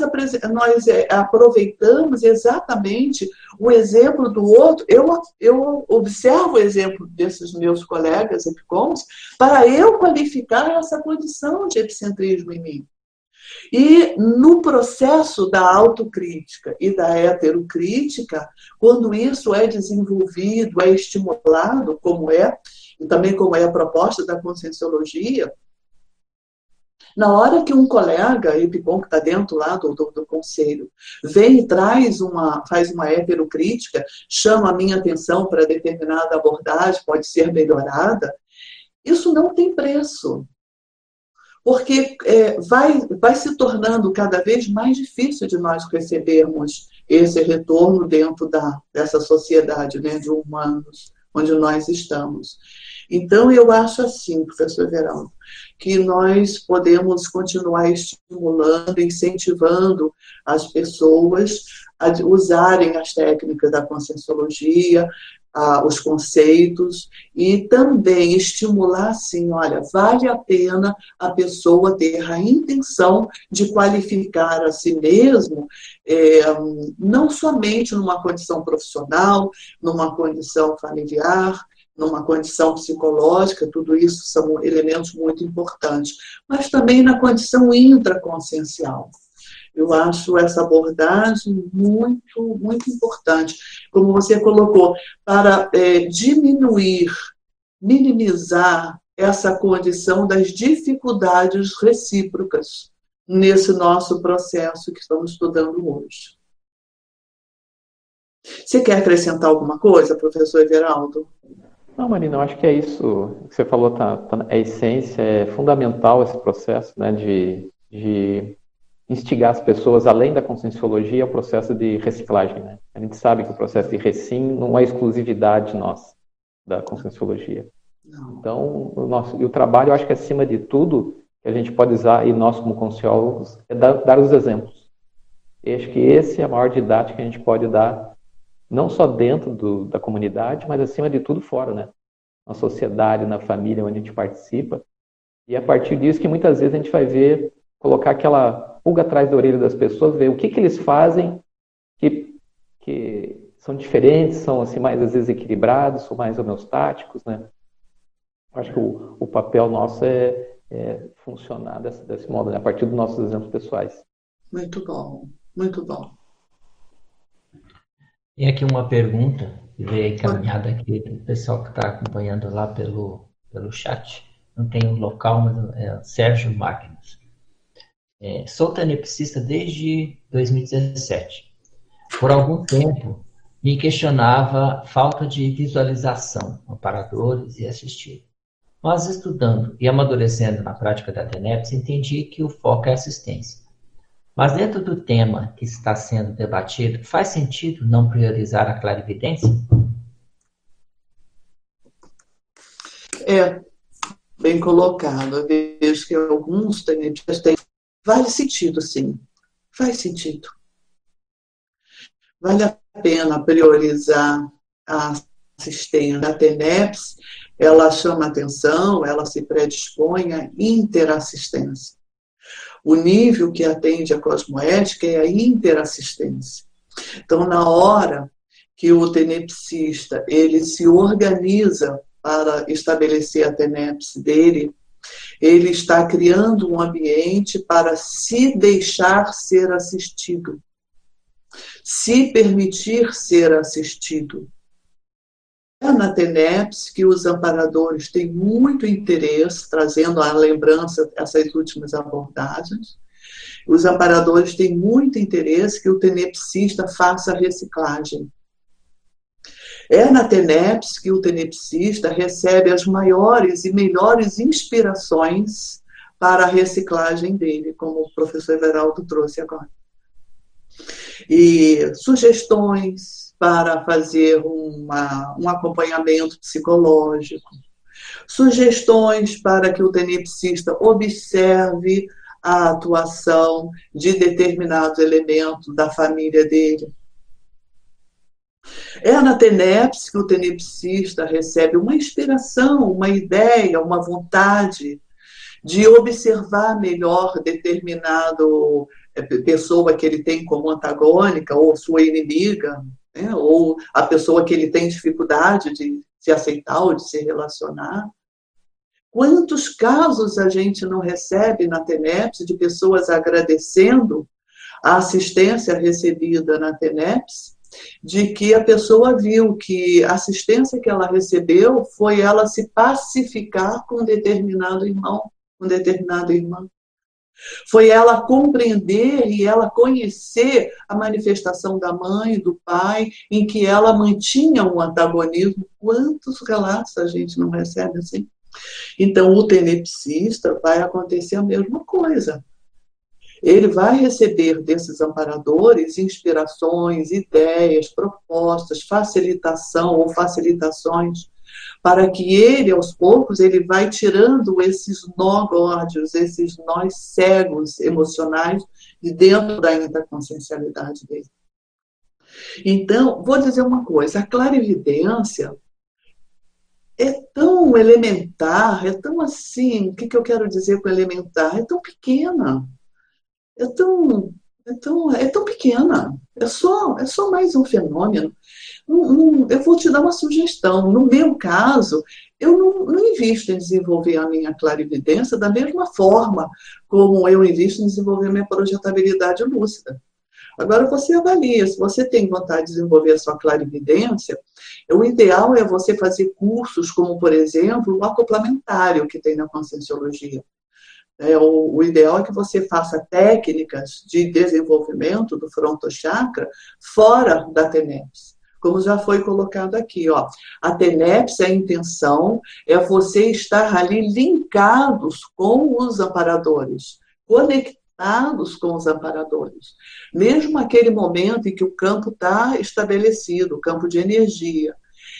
nós é, aproveitamos exatamente o exemplo do outro. Eu, eu observo o exemplo desses meus colegas epicons para eu qualificar essa condição de epicentrismo em mim. E no processo da autocrítica e da heterocrítica, quando isso é desenvolvido, é estimulado, como é, e também como é a proposta da conscienciologia, na hora que um colega, Epicom, que está dentro lá do, do, do, conselho, vem e traz uma, faz uma heterocrítica, chama a minha atenção para determinada abordagem, pode ser melhorada, isso não tem preço. Porque é, vai, vai se tornando cada vez mais difícil de nós recebermos esse retorno dentro da, dessa sociedade né, de humanos onde nós estamos. Então, eu acho assim, professor Verão, que nós podemos continuar estimulando, incentivando as pessoas a usarem as técnicas da conscienciologia, os conceitos e também estimular assim, olha, vale a pena a pessoa ter a intenção de qualificar a si mesmo, é, não somente numa condição profissional, numa condição familiar, numa condição psicológica, tudo isso são elementos muito importantes, mas também na condição intraconsciencial. Eu acho essa abordagem muito, muito importante. Como você colocou, para é, diminuir, minimizar essa condição das dificuldades recíprocas nesse nosso processo que estamos estudando hoje. Você quer acrescentar alguma coisa, professor Everaldo? Não, Marina, eu acho que é isso que você falou, tá, tá, é essência, é fundamental esse processo né, de, de instigar as pessoas, além da conscienciologia, ao processo de reciclagem. Né? A gente sabe que o processo de recim não é exclusividade nossa, da conscienciologia. Então, o, nosso, e o trabalho, eu acho que acima de tudo, que a gente pode usar, e nós como consciólogos, é dar, dar os exemplos. E acho que esse é a maior didática que a gente pode dar não só dentro do, da comunidade, mas acima de tudo fora, né? Na sociedade, na família onde a gente participa. E é a partir disso que muitas vezes a gente vai ver, colocar aquela pulga atrás da orelha das pessoas, ver o que, que eles fazem que, que são diferentes, são assim mais às vezes equilibrados, são mais homeostáticos, né? Acho que o, o papel nosso é, é funcionar desse, desse modo, né? a partir dos nossos exemplos pessoais. Muito bom, muito bom. Tem aqui uma pergunta que veio encaminhada aqui do pessoal que está acompanhando lá pelo, pelo chat. Não tem um local, mas é Sérgio Magnus. É, sou tenepsista desde 2017. Por algum tempo, me questionava falta de visualização, amparadores e assistir. Mas estudando e amadurecendo na prática da TENEPS, entendi que o foco é assistência. Mas dentro do tema que está sendo debatido, faz sentido não priorizar a clarividência? É, bem colocado. Eu vejo que alguns têm, têm. Vale sentido, sim. Faz sentido. Vale a pena priorizar a assistência. A TENEPS, ela chama atenção, ela se predispõe à interassistência. O nível que atende a cosmoética é a interassistência. Então, na hora que o tenepsista ele se organiza para estabelecer a tenepse dele, ele está criando um ambiente para se deixar ser assistido, se permitir ser assistido. É na TENEPS que os amparadores têm muito interesse, trazendo à lembrança essas últimas abordagens. Os amparadores têm muito interesse que o tenepsista faça reciclagem. É na TENEPS que o tenepsista recebe as maiores e melhores inspirações para a reciclagem dele, como o professor Everaldo trouxe agora. E sugestões, para fazer uma, um acompanhamento psicológico, sugestões para que o tenepsista observe a atuação de determinados elementos da família dele. É na TENEPS que o tenepsista recebe uma inspiração, uma ideia, uma vontade de observar melhor determinado é, pessoa que ele tem como antagônica ou sua inimiga, né? ou a pessoa que ele tem dificuldade de se aceitar ou de se relacionar. Quantos casos a gente não recebe na TENEPS de pessoas agradecendo a assistência recebida na TENEPS, de que a pessoa viu que a assistência que ela recebeu foi ela se pacificar com determinado irmão, com determinada irmã. Foi ela compreender e ela conhecer a manifestação da mãe, do pai, em que ela mantinha um antagonismo. Quantos relatos a gente não recebe assim? Então, o tenepsista vai acontecer a mesma coisa. Ele vai receber desses amparadores inspirações, ideias, propostas, facilitação ou facilitações para que ele, aos poucos, ele vai tirando esses nó górdios, esses nós cegos emocionais de dentro da interconsciencialidade dele. Então, vou dizer uma coisa, a clarividência é tão elementar, é tão assim, o que, que eu quero dizer com elementar? É tão pequena, é tão, é tão, é tão pequena, é só, é só mais um fenômeno eu vou te dar uma sugestão. No meu caso, eu não, não invisto em desenvolver a minha clarividência da mesma forma como eu invisto em desenvolver a minha projetabilidade lúcida. Agora você avalia, se você tem vontade de desenvolver a sua clarividência, o ideal é você fazer cursos como, por exemplo, o acoplamentário que tem na Conscienciologia. É, o, o, ideal é que você faça técnicas de desenvolvimento do frontochakra fora da TENEPS como já foi colocado aqui, ó. A TENEPS, a intenção é você estar ali linkados com os amparadores, conectados com os amparadores. Mesmo aquele momento em que o campo está estabelecido, o campo de energia,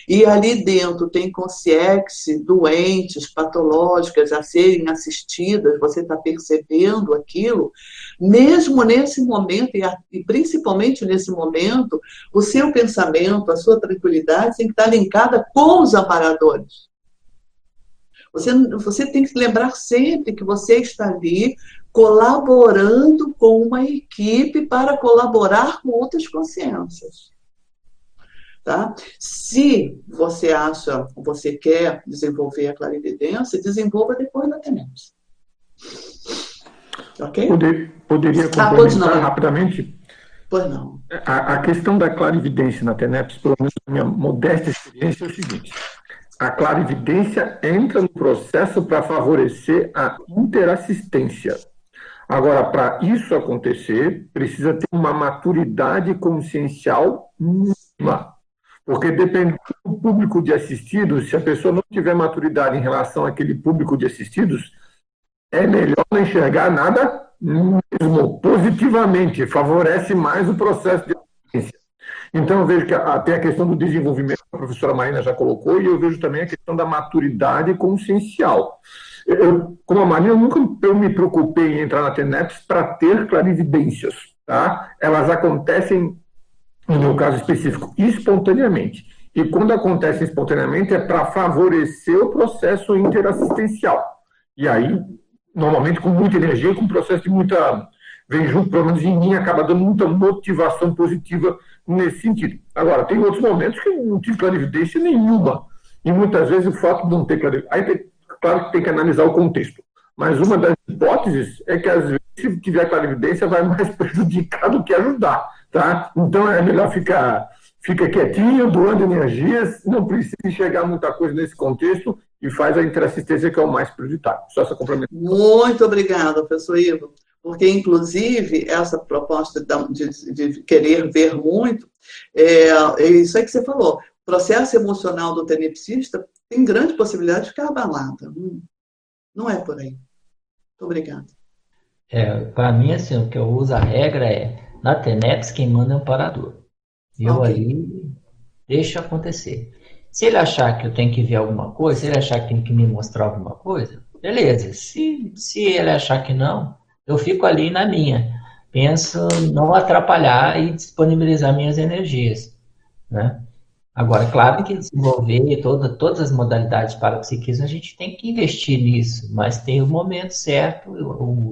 e ali dentro tem consciência, doentes, patológicas a serem assistidas, você está percebendo aquilo, mesmo nesse momento, e principalmente nesse momento, o seu pensamento, a sua tranquilidade tem que estar linkada com os amparadores. Você, você tem que lembrar sempre que você está ali colaborando com uma equipe para colaborar com outras consciências. Tá? Se você acha, você quer desenvolver a clarividência, desenvolva depois da tenência. Ok? Poder, poderia ah, complementar ah, rapidamente? Pois não. A, a, questão da clarividência na TENEPS, pelo menos na minha modesta experiência, é o seguinte. A clarividência entra no processo para favorecer a interassistência. Agora, para isso acontecer, precisa ter uma maturidade consciencial mínima. Porque dependendo do público de assistidos, se a pessoa não tiver maturidade em relação àquele público de assistidos, é melhor não enxergar nada mesmo positivamente, favorece mais o processo de assistência. Então, eu vejo que até a questão do desenvolvimento, a professora Marina já colocou, e eu vejo também a questão da maturidade consciencial. Eu, como a Marina, eu nunca eu me preocupei em entrar na TENEPS para ter clarividências. Tá? Elas acontecem no meu caso específico, espontaneamente. E quando acontece espontaneamente é para favorecer o processo interassistencial. E aí, normalmente com muita energia, com um processo de muita. Vem junto, pelo menos em mim, acaba dando muita motivação positiva nesse sentido. Agora, tem outros momentos que não tive clarividência nenhuma. E muitas vezes o fato de não ter clarividência. Aí, tem, claro que tem que analisar o contexto. Mas uma das hipóteses é que, às vezes, se tiver clarividência, vai mais (laughs) prejudicar do que ajudar. Tá? Então é melhor ficar fica quietinho, doando energias, não precisa enxergar muita coisa nesse contexto e faz a interassistência que é o mais prioritário. Só essa complementação. Muito obrigada, professor Ivo. Porque, inclusive, essa proposta de, de querer ver muito, é, é, isso aí que você falou. O processo emocional do tenepsista tem grande possibilidade de ficar abalado. Hum, não é por aí. Muito obrigada. É, Para mim, assim, o que eu uso a regra é na TENEPS, quem manda é o parador. Eu okay. aí deixo acontecer. Se ele achar que eu tenho que ver alguma coisa, se ele achar que tem que me mostrar alguma coisa, beleza. Se, se ele achar que não, eu fico ali na minha. Penso não atrapalhar e disponibilizar minhas energias. Né? Agora, claro que desenvolver toda, todas as modalidades para psiquismo, a gente tem que investir nisso, mas tem o momento certo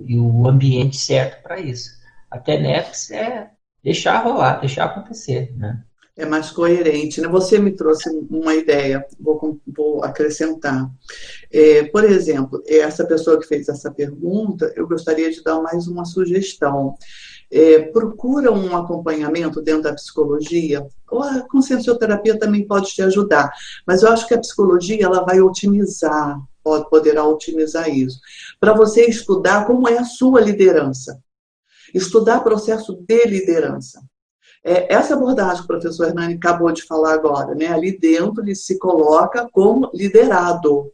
e o, o ambiente certo para isso. A TENEPS é deixar rolar, deixar acontecer, né? É mais coerente. Né? Você me trouxe uma ideia, vou, vou acrescentar. É, por exemplo, essa pessoa que fez essa pergunta, eu gostaria de dar mais uma sugestão. É, procura um acompanhamento dentro da psicologia, ou a consciencioterapia também pode te ajudar, mas eu acho que a psicologia ela vai otimizar, pode, poderá otimizar isso, para você estudar como é a sua liderança. Estudar processo de liderança. É, essa abordagem que o professor Hernani acabou de falar agora, né? ali dentro ele se coloca como liderado.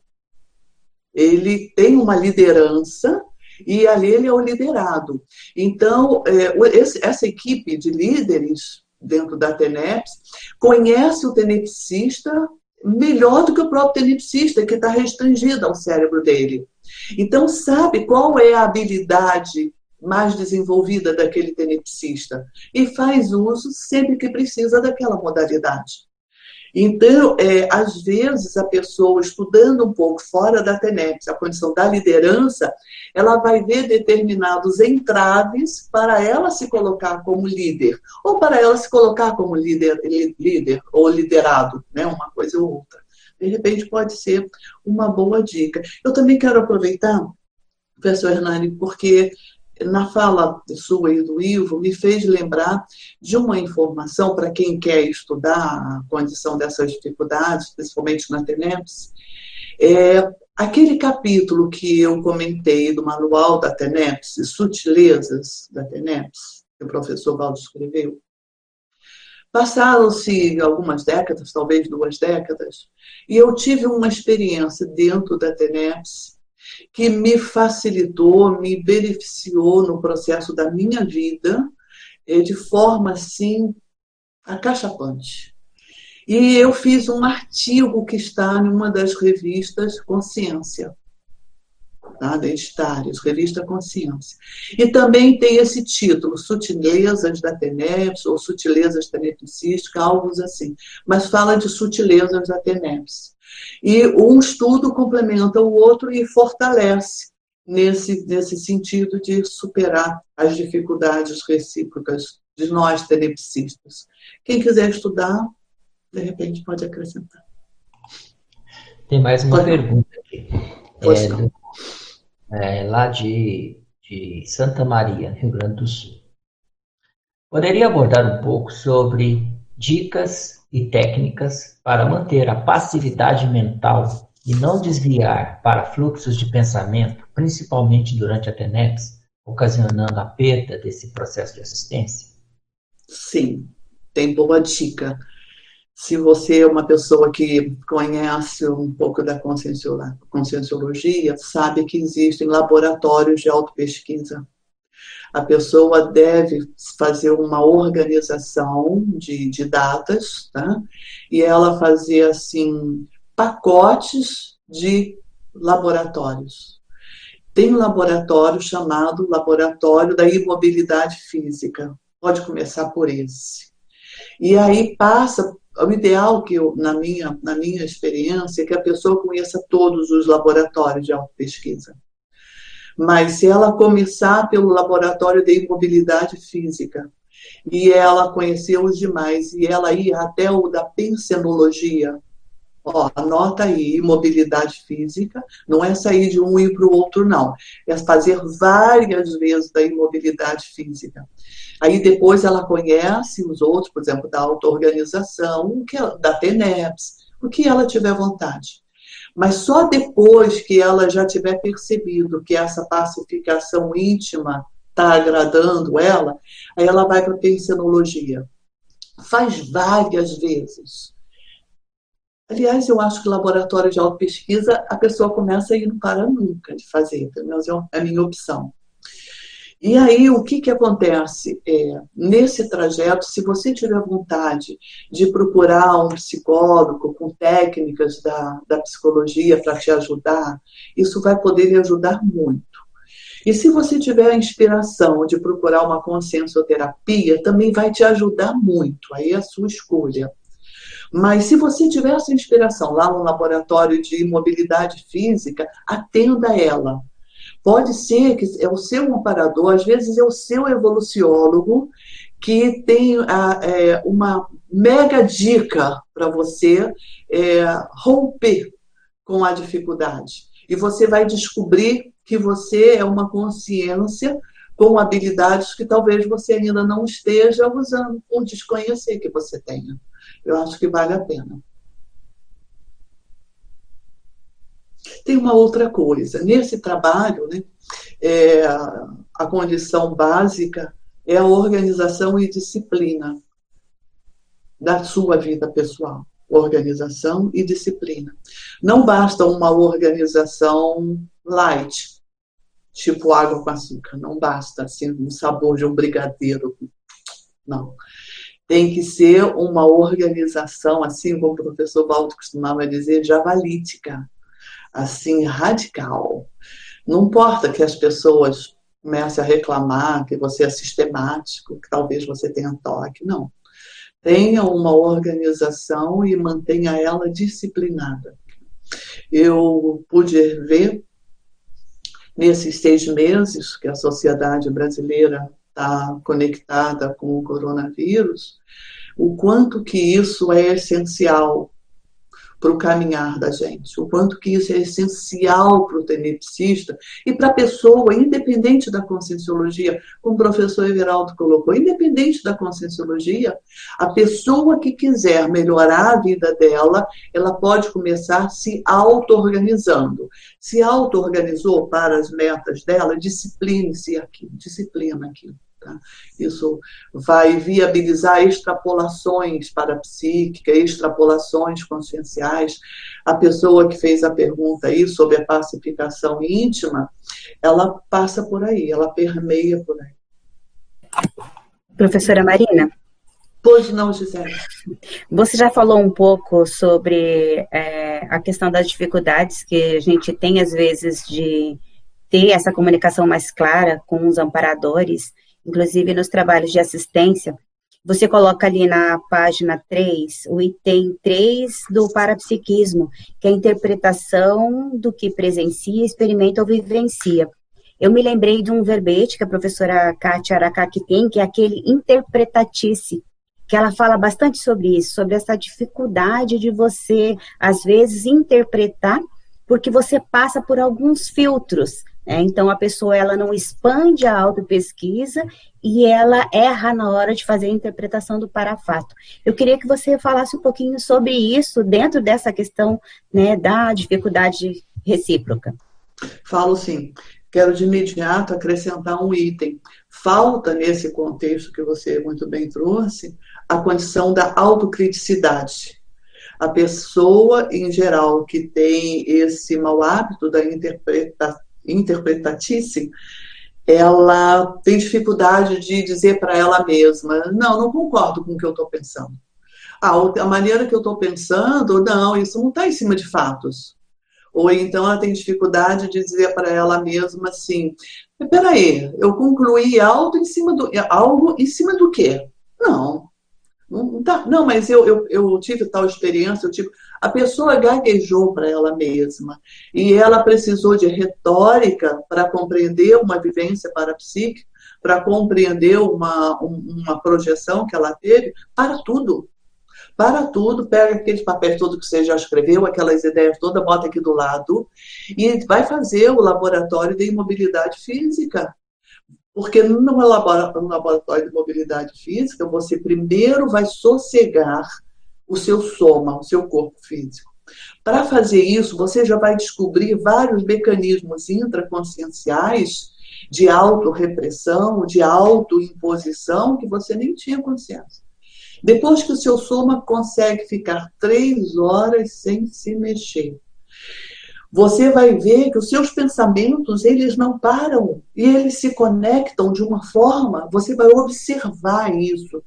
Ele tem uma liderança e ali ele é o liderado. Então, é, esse, essa equipe de líderes dentro da TENEPS conhece o tenepsista melhor do que o próprio tenepsista, que está restringido ao cérebro dele. Então, sabe qual é a habilidade mais desenvolvida daquele tenepsista e faz uso sempre que precisa daquela modalidade. Então, é, às vezes, a pessoa estudando um pouco fora da TENEPS, a condição da liderança, ela vai ver determinados entraves para ela se colocar como líder, ou para ela se colocar como líder, líder ou liderado, né? uma coisa ou outra. De repente, pode ser uma boa dica. Eu também quero aproveitar, professor Hernani, porque na fala sua e do Ivo, me fez lembrar de uma informação para quem quer estudar a condição dessas dificuldades, principalmente na TENEPS. É, aquele capítulo que eu comentei do manual da TENEPS, Sutilezas da TENEPS, que o professor Valdo escreveu, Passaram-se algumas décadas, talvez duas décadas, e eu tive uma experiência dentro da TENEPS que me facilitou, me beneficiou no processo da minha vida eh, de forma assim acachapante. E eu fiz um artigo que está em uma das revistas Consciência, tá? Identitários, Revista Consciência. E também tem esse título, Sutilezas da TENEPS, ou Sutilezas Tenepsísticas, algo assim. Mas fala de sutilezas da TENEPS. E um estudo complementa o outro e fortalece nesse, nesse sentido de superar as dificuldades recíprocas de nós tenepsistas. Quem quiser estudar, de repente pode acrescentar. Tem mais uma pode pergunta aqui. É, do, é, lá de, de Santa Maria, Rio Grande do Sul. Poderia abordar um pouco sobre dicas e técnicas para manter a passividade mental e não desviar para fluxos de pensamento, principalmente durante a TENEPS, ocasionando a perda desse processo de assistência? Sim, tem boa dica. Se você é uma pessoa que conhece um pouco da conscienciologia, sabe que existem laboratórios de autopesquisa a pessoa deve fazer uma organização de, de datas, tá? E ela fazer, assim, pacotes de laboratórios. Tem um laboratório chamado Laboratório da Imobilidade Física. Pode começar por esse. E aí passa o ideal que eu, na minha, na minha experiência, é que a pessoa conheça todos os laboratórios de autopesquisa. Mas se ela começar pelo laboratório de imobilidade física e ela conhecer os demais e ela ir até o da pensenologia, ó, anota aí, imobilidade física, não é sair de um e para o outro, não. É fazer várias vezes da imobilidade física. Aí depois ela conhece os outros, por exemplo, da auto-organização, da TENEPS, o que ela tiver vontade. Mas só depois que ela já tiver percebido que essa pacificação íntima está agradando ela, aí ela vai para a pensenologia. Faz várias vezes. Aliás, eu acho que laboratório de auto-pesquisa a pessoa começa e não para nunca de fazer, pelo menos é a minha opção. E aí, o que, que acontece? É, nesse trajeto, se você tiver vontade de procurar um psicólogo com técnicas da, da psicologia para te ajudar, isso vai poder lhe ajudar muito. E se você tiver a inspiração de procurar uma consciencioterapia, também vai te ajudar muito. Aí é a sua escolha. Mas se você tiver essa inspiração lá no laboratório de imobilidade física, atenda ela Pode ser que é o seu amparador, às vezes é o seu evoluciólogo que tem a, é, uma mega dica para você é, romper com a dificuldade. E você vai descobrir que você é uma consciência com habilidades que talvez você ainda não esteja usando, por desconhecer que você tenha. Eu acho que vale a pena. Tem uma outra coisa. Nesse trabalho, né, é, a condição básica é a organização e disciplina da sua vida pessoal. Organização e disciplina. Não basta uma organização light, tipo água com açúcar. Não basta assim um sabor de um brigadeiro. Não. Tem que ser uma organização, assim como o professor Baldo costumava dizer, javalítica, assim, radical. Não importa que as pessoas comecem a reclamar que você é sistemático, que talvez você tenha toque, não. Tenha uma organização e mantenha ela disciplinada. Eu pude ver nesses seis meses que a sociedade brasileira está conectada com o coronavírus, o quanto que isso é essencial para o caminhar da gente, o quanto que isso é essencial para o tenepsista e para a pessoa, independente da conscienciologia, como o professor Everaldo colocou, independente da conscienciologia, a pessoa que quiser melhorar a vida dela, ela pode começar se auto-organizando. Se auto-organizou para as metas dela, discipline-se aqui, disciplina aqui. Tá? Isso vai viabilizar extrapolações para a psíquica, extrapolações conscienciais. A pessoa que fez a pergunta aí sobre a pacificação íntima, ela passa por aí, ela permeia por aí. Professora Marina. Pois não, Gisele. Você já falou um pouco sobre é, a questão das dificuldades que a gente tem, às vezes, de ter essa comunicação mais clara com os amparadores inclusive nos trabalhos de assistência, você coloca ali na página 3, o item 3 do parapsiquismo, que é a interpretação do que presencia, experimenta ou vivencia. Eu me lembrei de um verbete que a professora Kátia Aracaki tem, que é aquele interpretatice, que ela fala bastante sobre isso, sobre essa dificuldade de você, às vezes, interpretar, porque você passa por alguns filtros é, então, a pessoa ela não expande a autopesquisa e ela erra na hora de fazer a interpretação do parafato. Eu queria que você falasse um pouquinho sobre isso dentro dessa questão né, da dificuldade recíproca. Falo sim. Quero de imediato acrescentar um item. Falta, nesse contexto que você muito bem trouxe, a condição da autocriticidade. A pessoa, em geral, que tem esse mau hábito da interpretação, interpretatice, ela tem dificuldade de dizer para ela mesma: não, não concordo com o que eu estou pensando. Ah, a maneira que eu estou pensando, não, isso não está em cima de fatos. Ou então ela tem dificuldade de dizer para ela mesma assim: peraí, eu concluí algo em cima do, algo em cima do quê? Não, não, tá, não mas eu, eu, eu tive tal experiência, eu tive. A pessoa gaguejou para ela mesma e ela precisou de retórica para compreender uma vivência parapsíquica, para compreender uma, uma projeção que ela teve, para tudo. Para tudo, pega aqueles papéis todos que você já escreveu, aquelas ideias todas, bota aqui do lado e vai fazer o laboratório de imobilidade física. Porque no laboratório de mobilidade física, você primeiro vai sossegar o seu soma, o seu corpo físico. Para fazer isso, você já vai descobrir vários mecanismos intraconscienciais de autorrepressão, de autoimposição, que você nem tinha consciência. Depois que o seu soma consegue ficar três horas sem se mexer, você vai ver que os seus pensamentos eles não param e eles se conectam de uma forma. Você vai observar isso.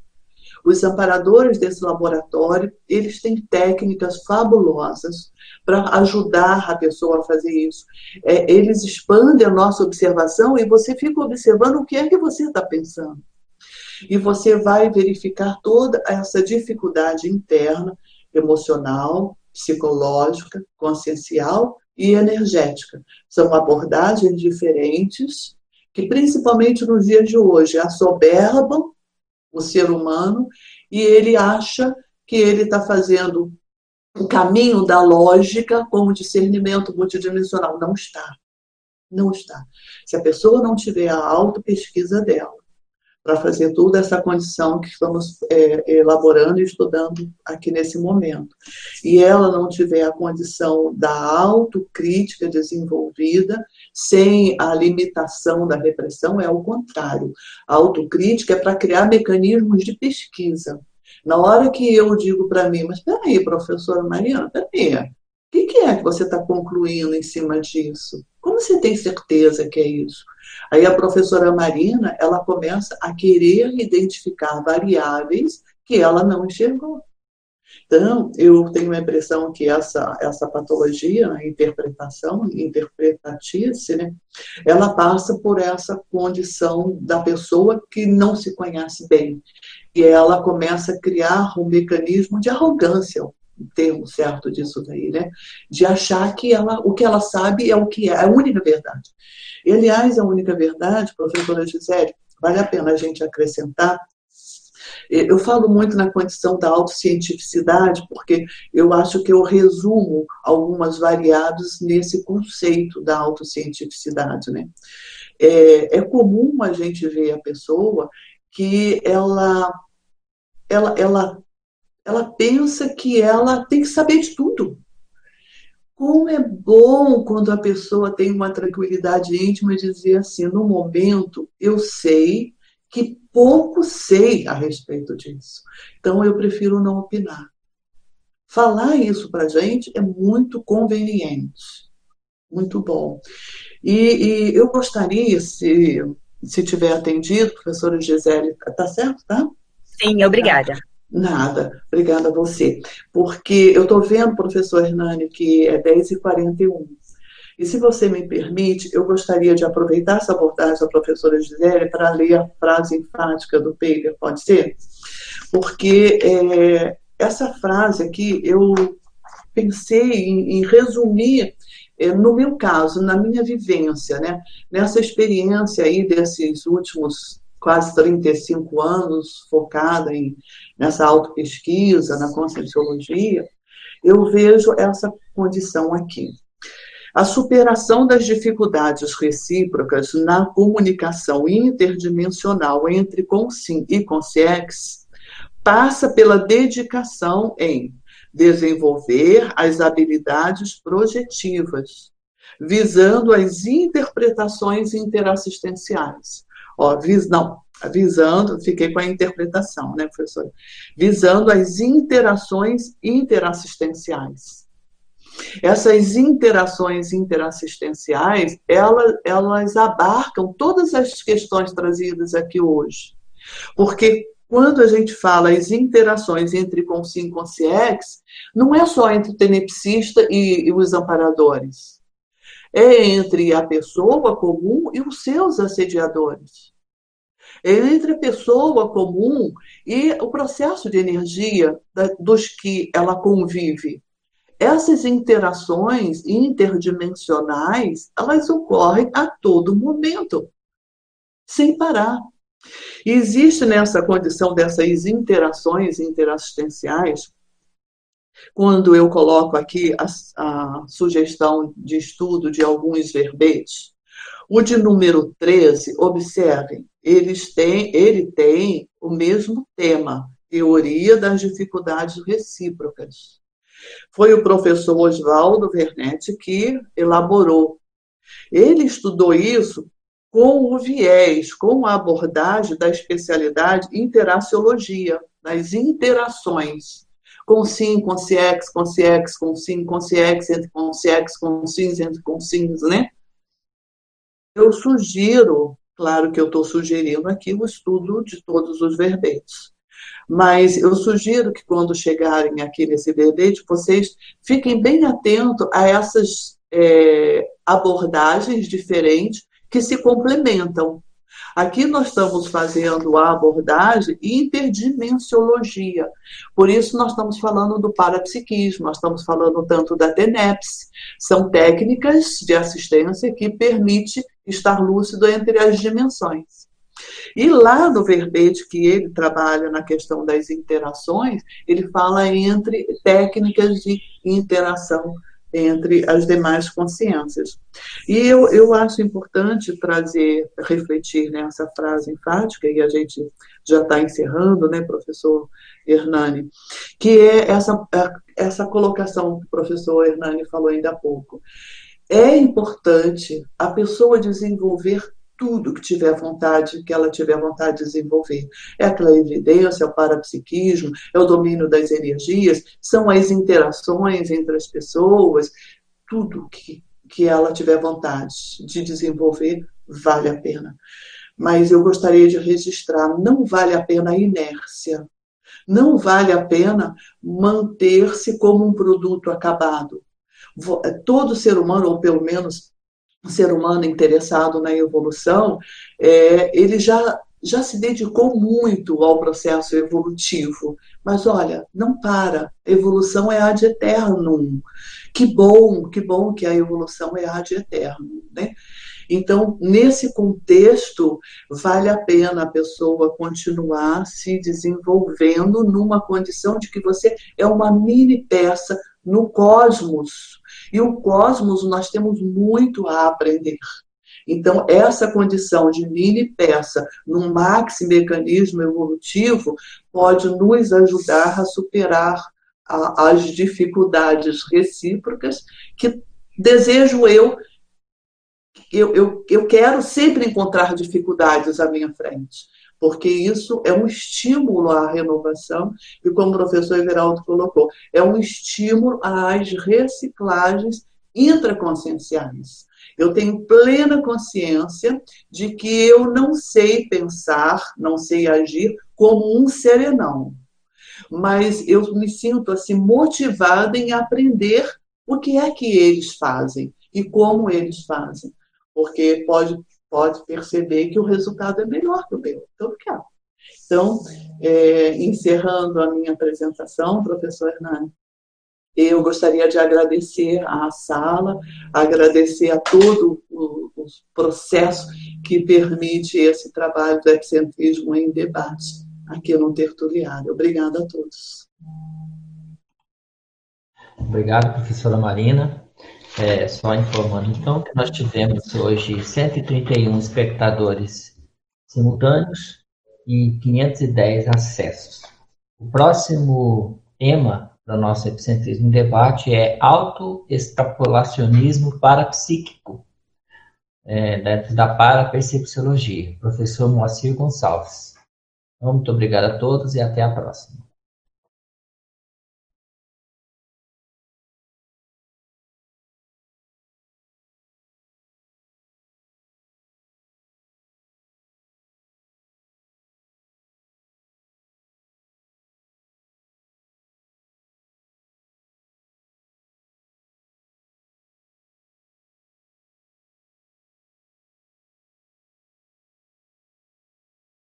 Os amparadores desse laboratório, eles têm técnicas fabulosas para ajudar a pessoa a fazer isso. É, eles expandem a nossa observação e você fica observando o que é que você está pensando. E você vai verificar toda essa dificuldade interna, emocional, psicológica, consciencial e energética. São abordagens diferentes que, principalmente nos dias de hoje, assoberbam o ser humano e ele acha que ele está fazendo o caminho da lógica com o discernimento multidimensional. Não está. Não está. Se a pessoa não tiver a auto-pesquisa dela, para fazer toda essa condição que estamos é, elaborando e estudando aqui nesse momento. E ela não tiver a condição da autocrítica desenvolvida, sem a limitação da repressão, é o contrário. A autocrítica é para criar mecanismos de pesquisa. Na hora que eu digo para mim, mas peraí, professora Mariana, peraí, o que, que é que você está concluindo em cima disso? Como você tem certeza que é isso? Aí a professora Marina, ela começa a querer identificar variáveis que ela não enxergou. Então, eu tenho a impressão que essa, essa patologia, a interpretação, interpretatice, né, ela passa por essa condição da pessoa que não se conhece bem. E ela começa a criar um mecanismo de arrogância, um termo certo disso daí, né? De achar que ela, o que ela sabe é o que é, é a única verdade. E, aliás, a única verdade, professora Gisele, vale a pena a gente acrescentar. Eu falo muito na condição da autocientificidade, porque eu acho que eu resumo algumas variáveis nesse conceito da autocientificidade. Né? É, é comum a gente ver a pessoa que ela, ela, ela, ela pensa que ela tem que saber de tudo. Como é bom quando a pessoa tem uma tranquilidade íntima e dizer assim: no momento eu sei que pouco sei a respeito disso. Então eu prefiro não opinar. Falar isso para a gente é muito conveniente, muito bom. E, e, eu gostaria, se, se tiver atendido, professora Gisele, tá certo, tá? Sim, obrigada. Nada, obrigada a você. Porque eu estou vendo, professor Hernani, que é 10h41. E se você me permite, eu gostaria de aproveitar essa abordagem da professora Gisele para ler a frase enfática do Taylor, pode ser? Porque é, essa frase aqui eu pensei em, em resumir é, no meu caso, na minha vivência, né? nessa experiência aí desses últimos quase 35 anos focada em, nessa autopesquisa, na conscienciologia, eu vejo essa condição aqui. A superação das dificuldades recíprocas na comunicação interdimensional entre Consim e Consciex passa pela dedicação em desenvolver as habilidades projetivas, visando as interpretações interassistenciais, Ó, vis, não, visando, fiquei com a interpretação, né, professora? Visando as interações interassistenciais. Essas interações interassistenciais, elas, elas abarcam todas as questões trazidas aqui hoje. Porque quando a gente fala as interações entre Consim e Consciex, não é só entre o tenepsista e, e os amparadores. É entre a pessoa comum e os seus assediadores é entre a pessoa comum e o processo de energia dos que ela convive. Essas interações interdimensionais, elas ocorrem a todo momento, sem parar. E existe nessa condição dessas interações interassistenciais, quando eu coloco aqui a, a sugestão de estudo de alguns verbetes, o de número 13, observem, eles têm, ele tem o mesmo tema, teoria das dificuldades recíprocas. Foi o professor Oswaldo Vernetti que elaborou. Ele estudou isso com o viés, com a abordagem da especialidade interaciologia, das interações. Com sim, com ciex, com ciex, com sim, com ciex, entre com ciex, com sims, entre com sims, né? Eu sugiro Claro que eu estou sugerindo aqui o estudo de todos os verbetes. Mas eu sugiro que quando chegarem aqui nesse verbete, vocês fiquem bem atentos a essas é, abordagens diferentes que se complementam. Aqui nós estamos fazendo a abordagem interdimensiologia. Por isso nós estamos falando do parapsiquismo, nós estamos falando tanto da TENEPS. São técnicas de assistência que permite estar lúcido entre as dimensões. E lá no verbete que ele trabalha na questão das interações, ele fala entre técnicas de interação entre as demais consciências. E eu, eu acho importante trazer, refletir nessa frase enfática, e a gente já está encerrando, né, professor Hernani, que é essa, essa colocação que o professor Hernani falou ainda há pouco. É importante a pessoa desenvolver tudo que tiver vontade, que ela tiver vontade de desenvolver. É a clarividência, é o parapsiquismo, é o domínio das energias, são as interações entre as pessoas, tudo que, que ela tiver vontade de desenvolver vale a pena. Mas eu gostaria de registrar, não vale a pena a inércia. Não vale a pena manter-se como um produto acabado. Todo ser humano, ou pelo menos ser humano interessado na evolução, é, ele já, já se dedicou muito ao processo evolutivo. Mas olha, não para. Evolução é ad eternum. Que bom, que bom que a evolução é ad eternum. Né? Então, nesse contexto, vale a pena a pessoa continuar se desenvolvendo numa condição de que você é uma mini peça no cosmos e o cosmos, nós temos muito a aprender. Então, essa condição de mini peça num maxi mecanismo evolutivo pode nos ajudar a superar a, as dificuldades recíprocas que desejo eu, eu, eu, eu quero sempre encontrar dificuldades à minha frente porque isso é um estímulo à renovação, e como o professor Everaldo colocou, é um estímulo às reciclagens intraconscienciais. Eu tenho plena consciência de que eu não sei pensar, não sei agir como um serenão, mas eu me sinto assim motivada em aprender o que é que eles fazem e como eles fazem, porque pode pode perceber que o resultado é melhor que o meu. Então, quero. Então, é, encerrando a minha apresentação, professor Hernani, eu gostaria de agradecer à sala, agradecer a todo o, o processo que permite esse trabalho do epicentrismo em debate aqui no Tertuliário. Obrigada a todos. Obrigado, professora Marina. É, só informando então que nós tivemos hoje 131 espectadores simultâneos e 510 acessos. O próximo tema do nosso Epicentrismo Debate é autoextrapolacionismo parapsíquico, é, dentro da parapercepciologia. Professor Moacir Gonçalves. Então, muito obrigado a todos e até a próxima.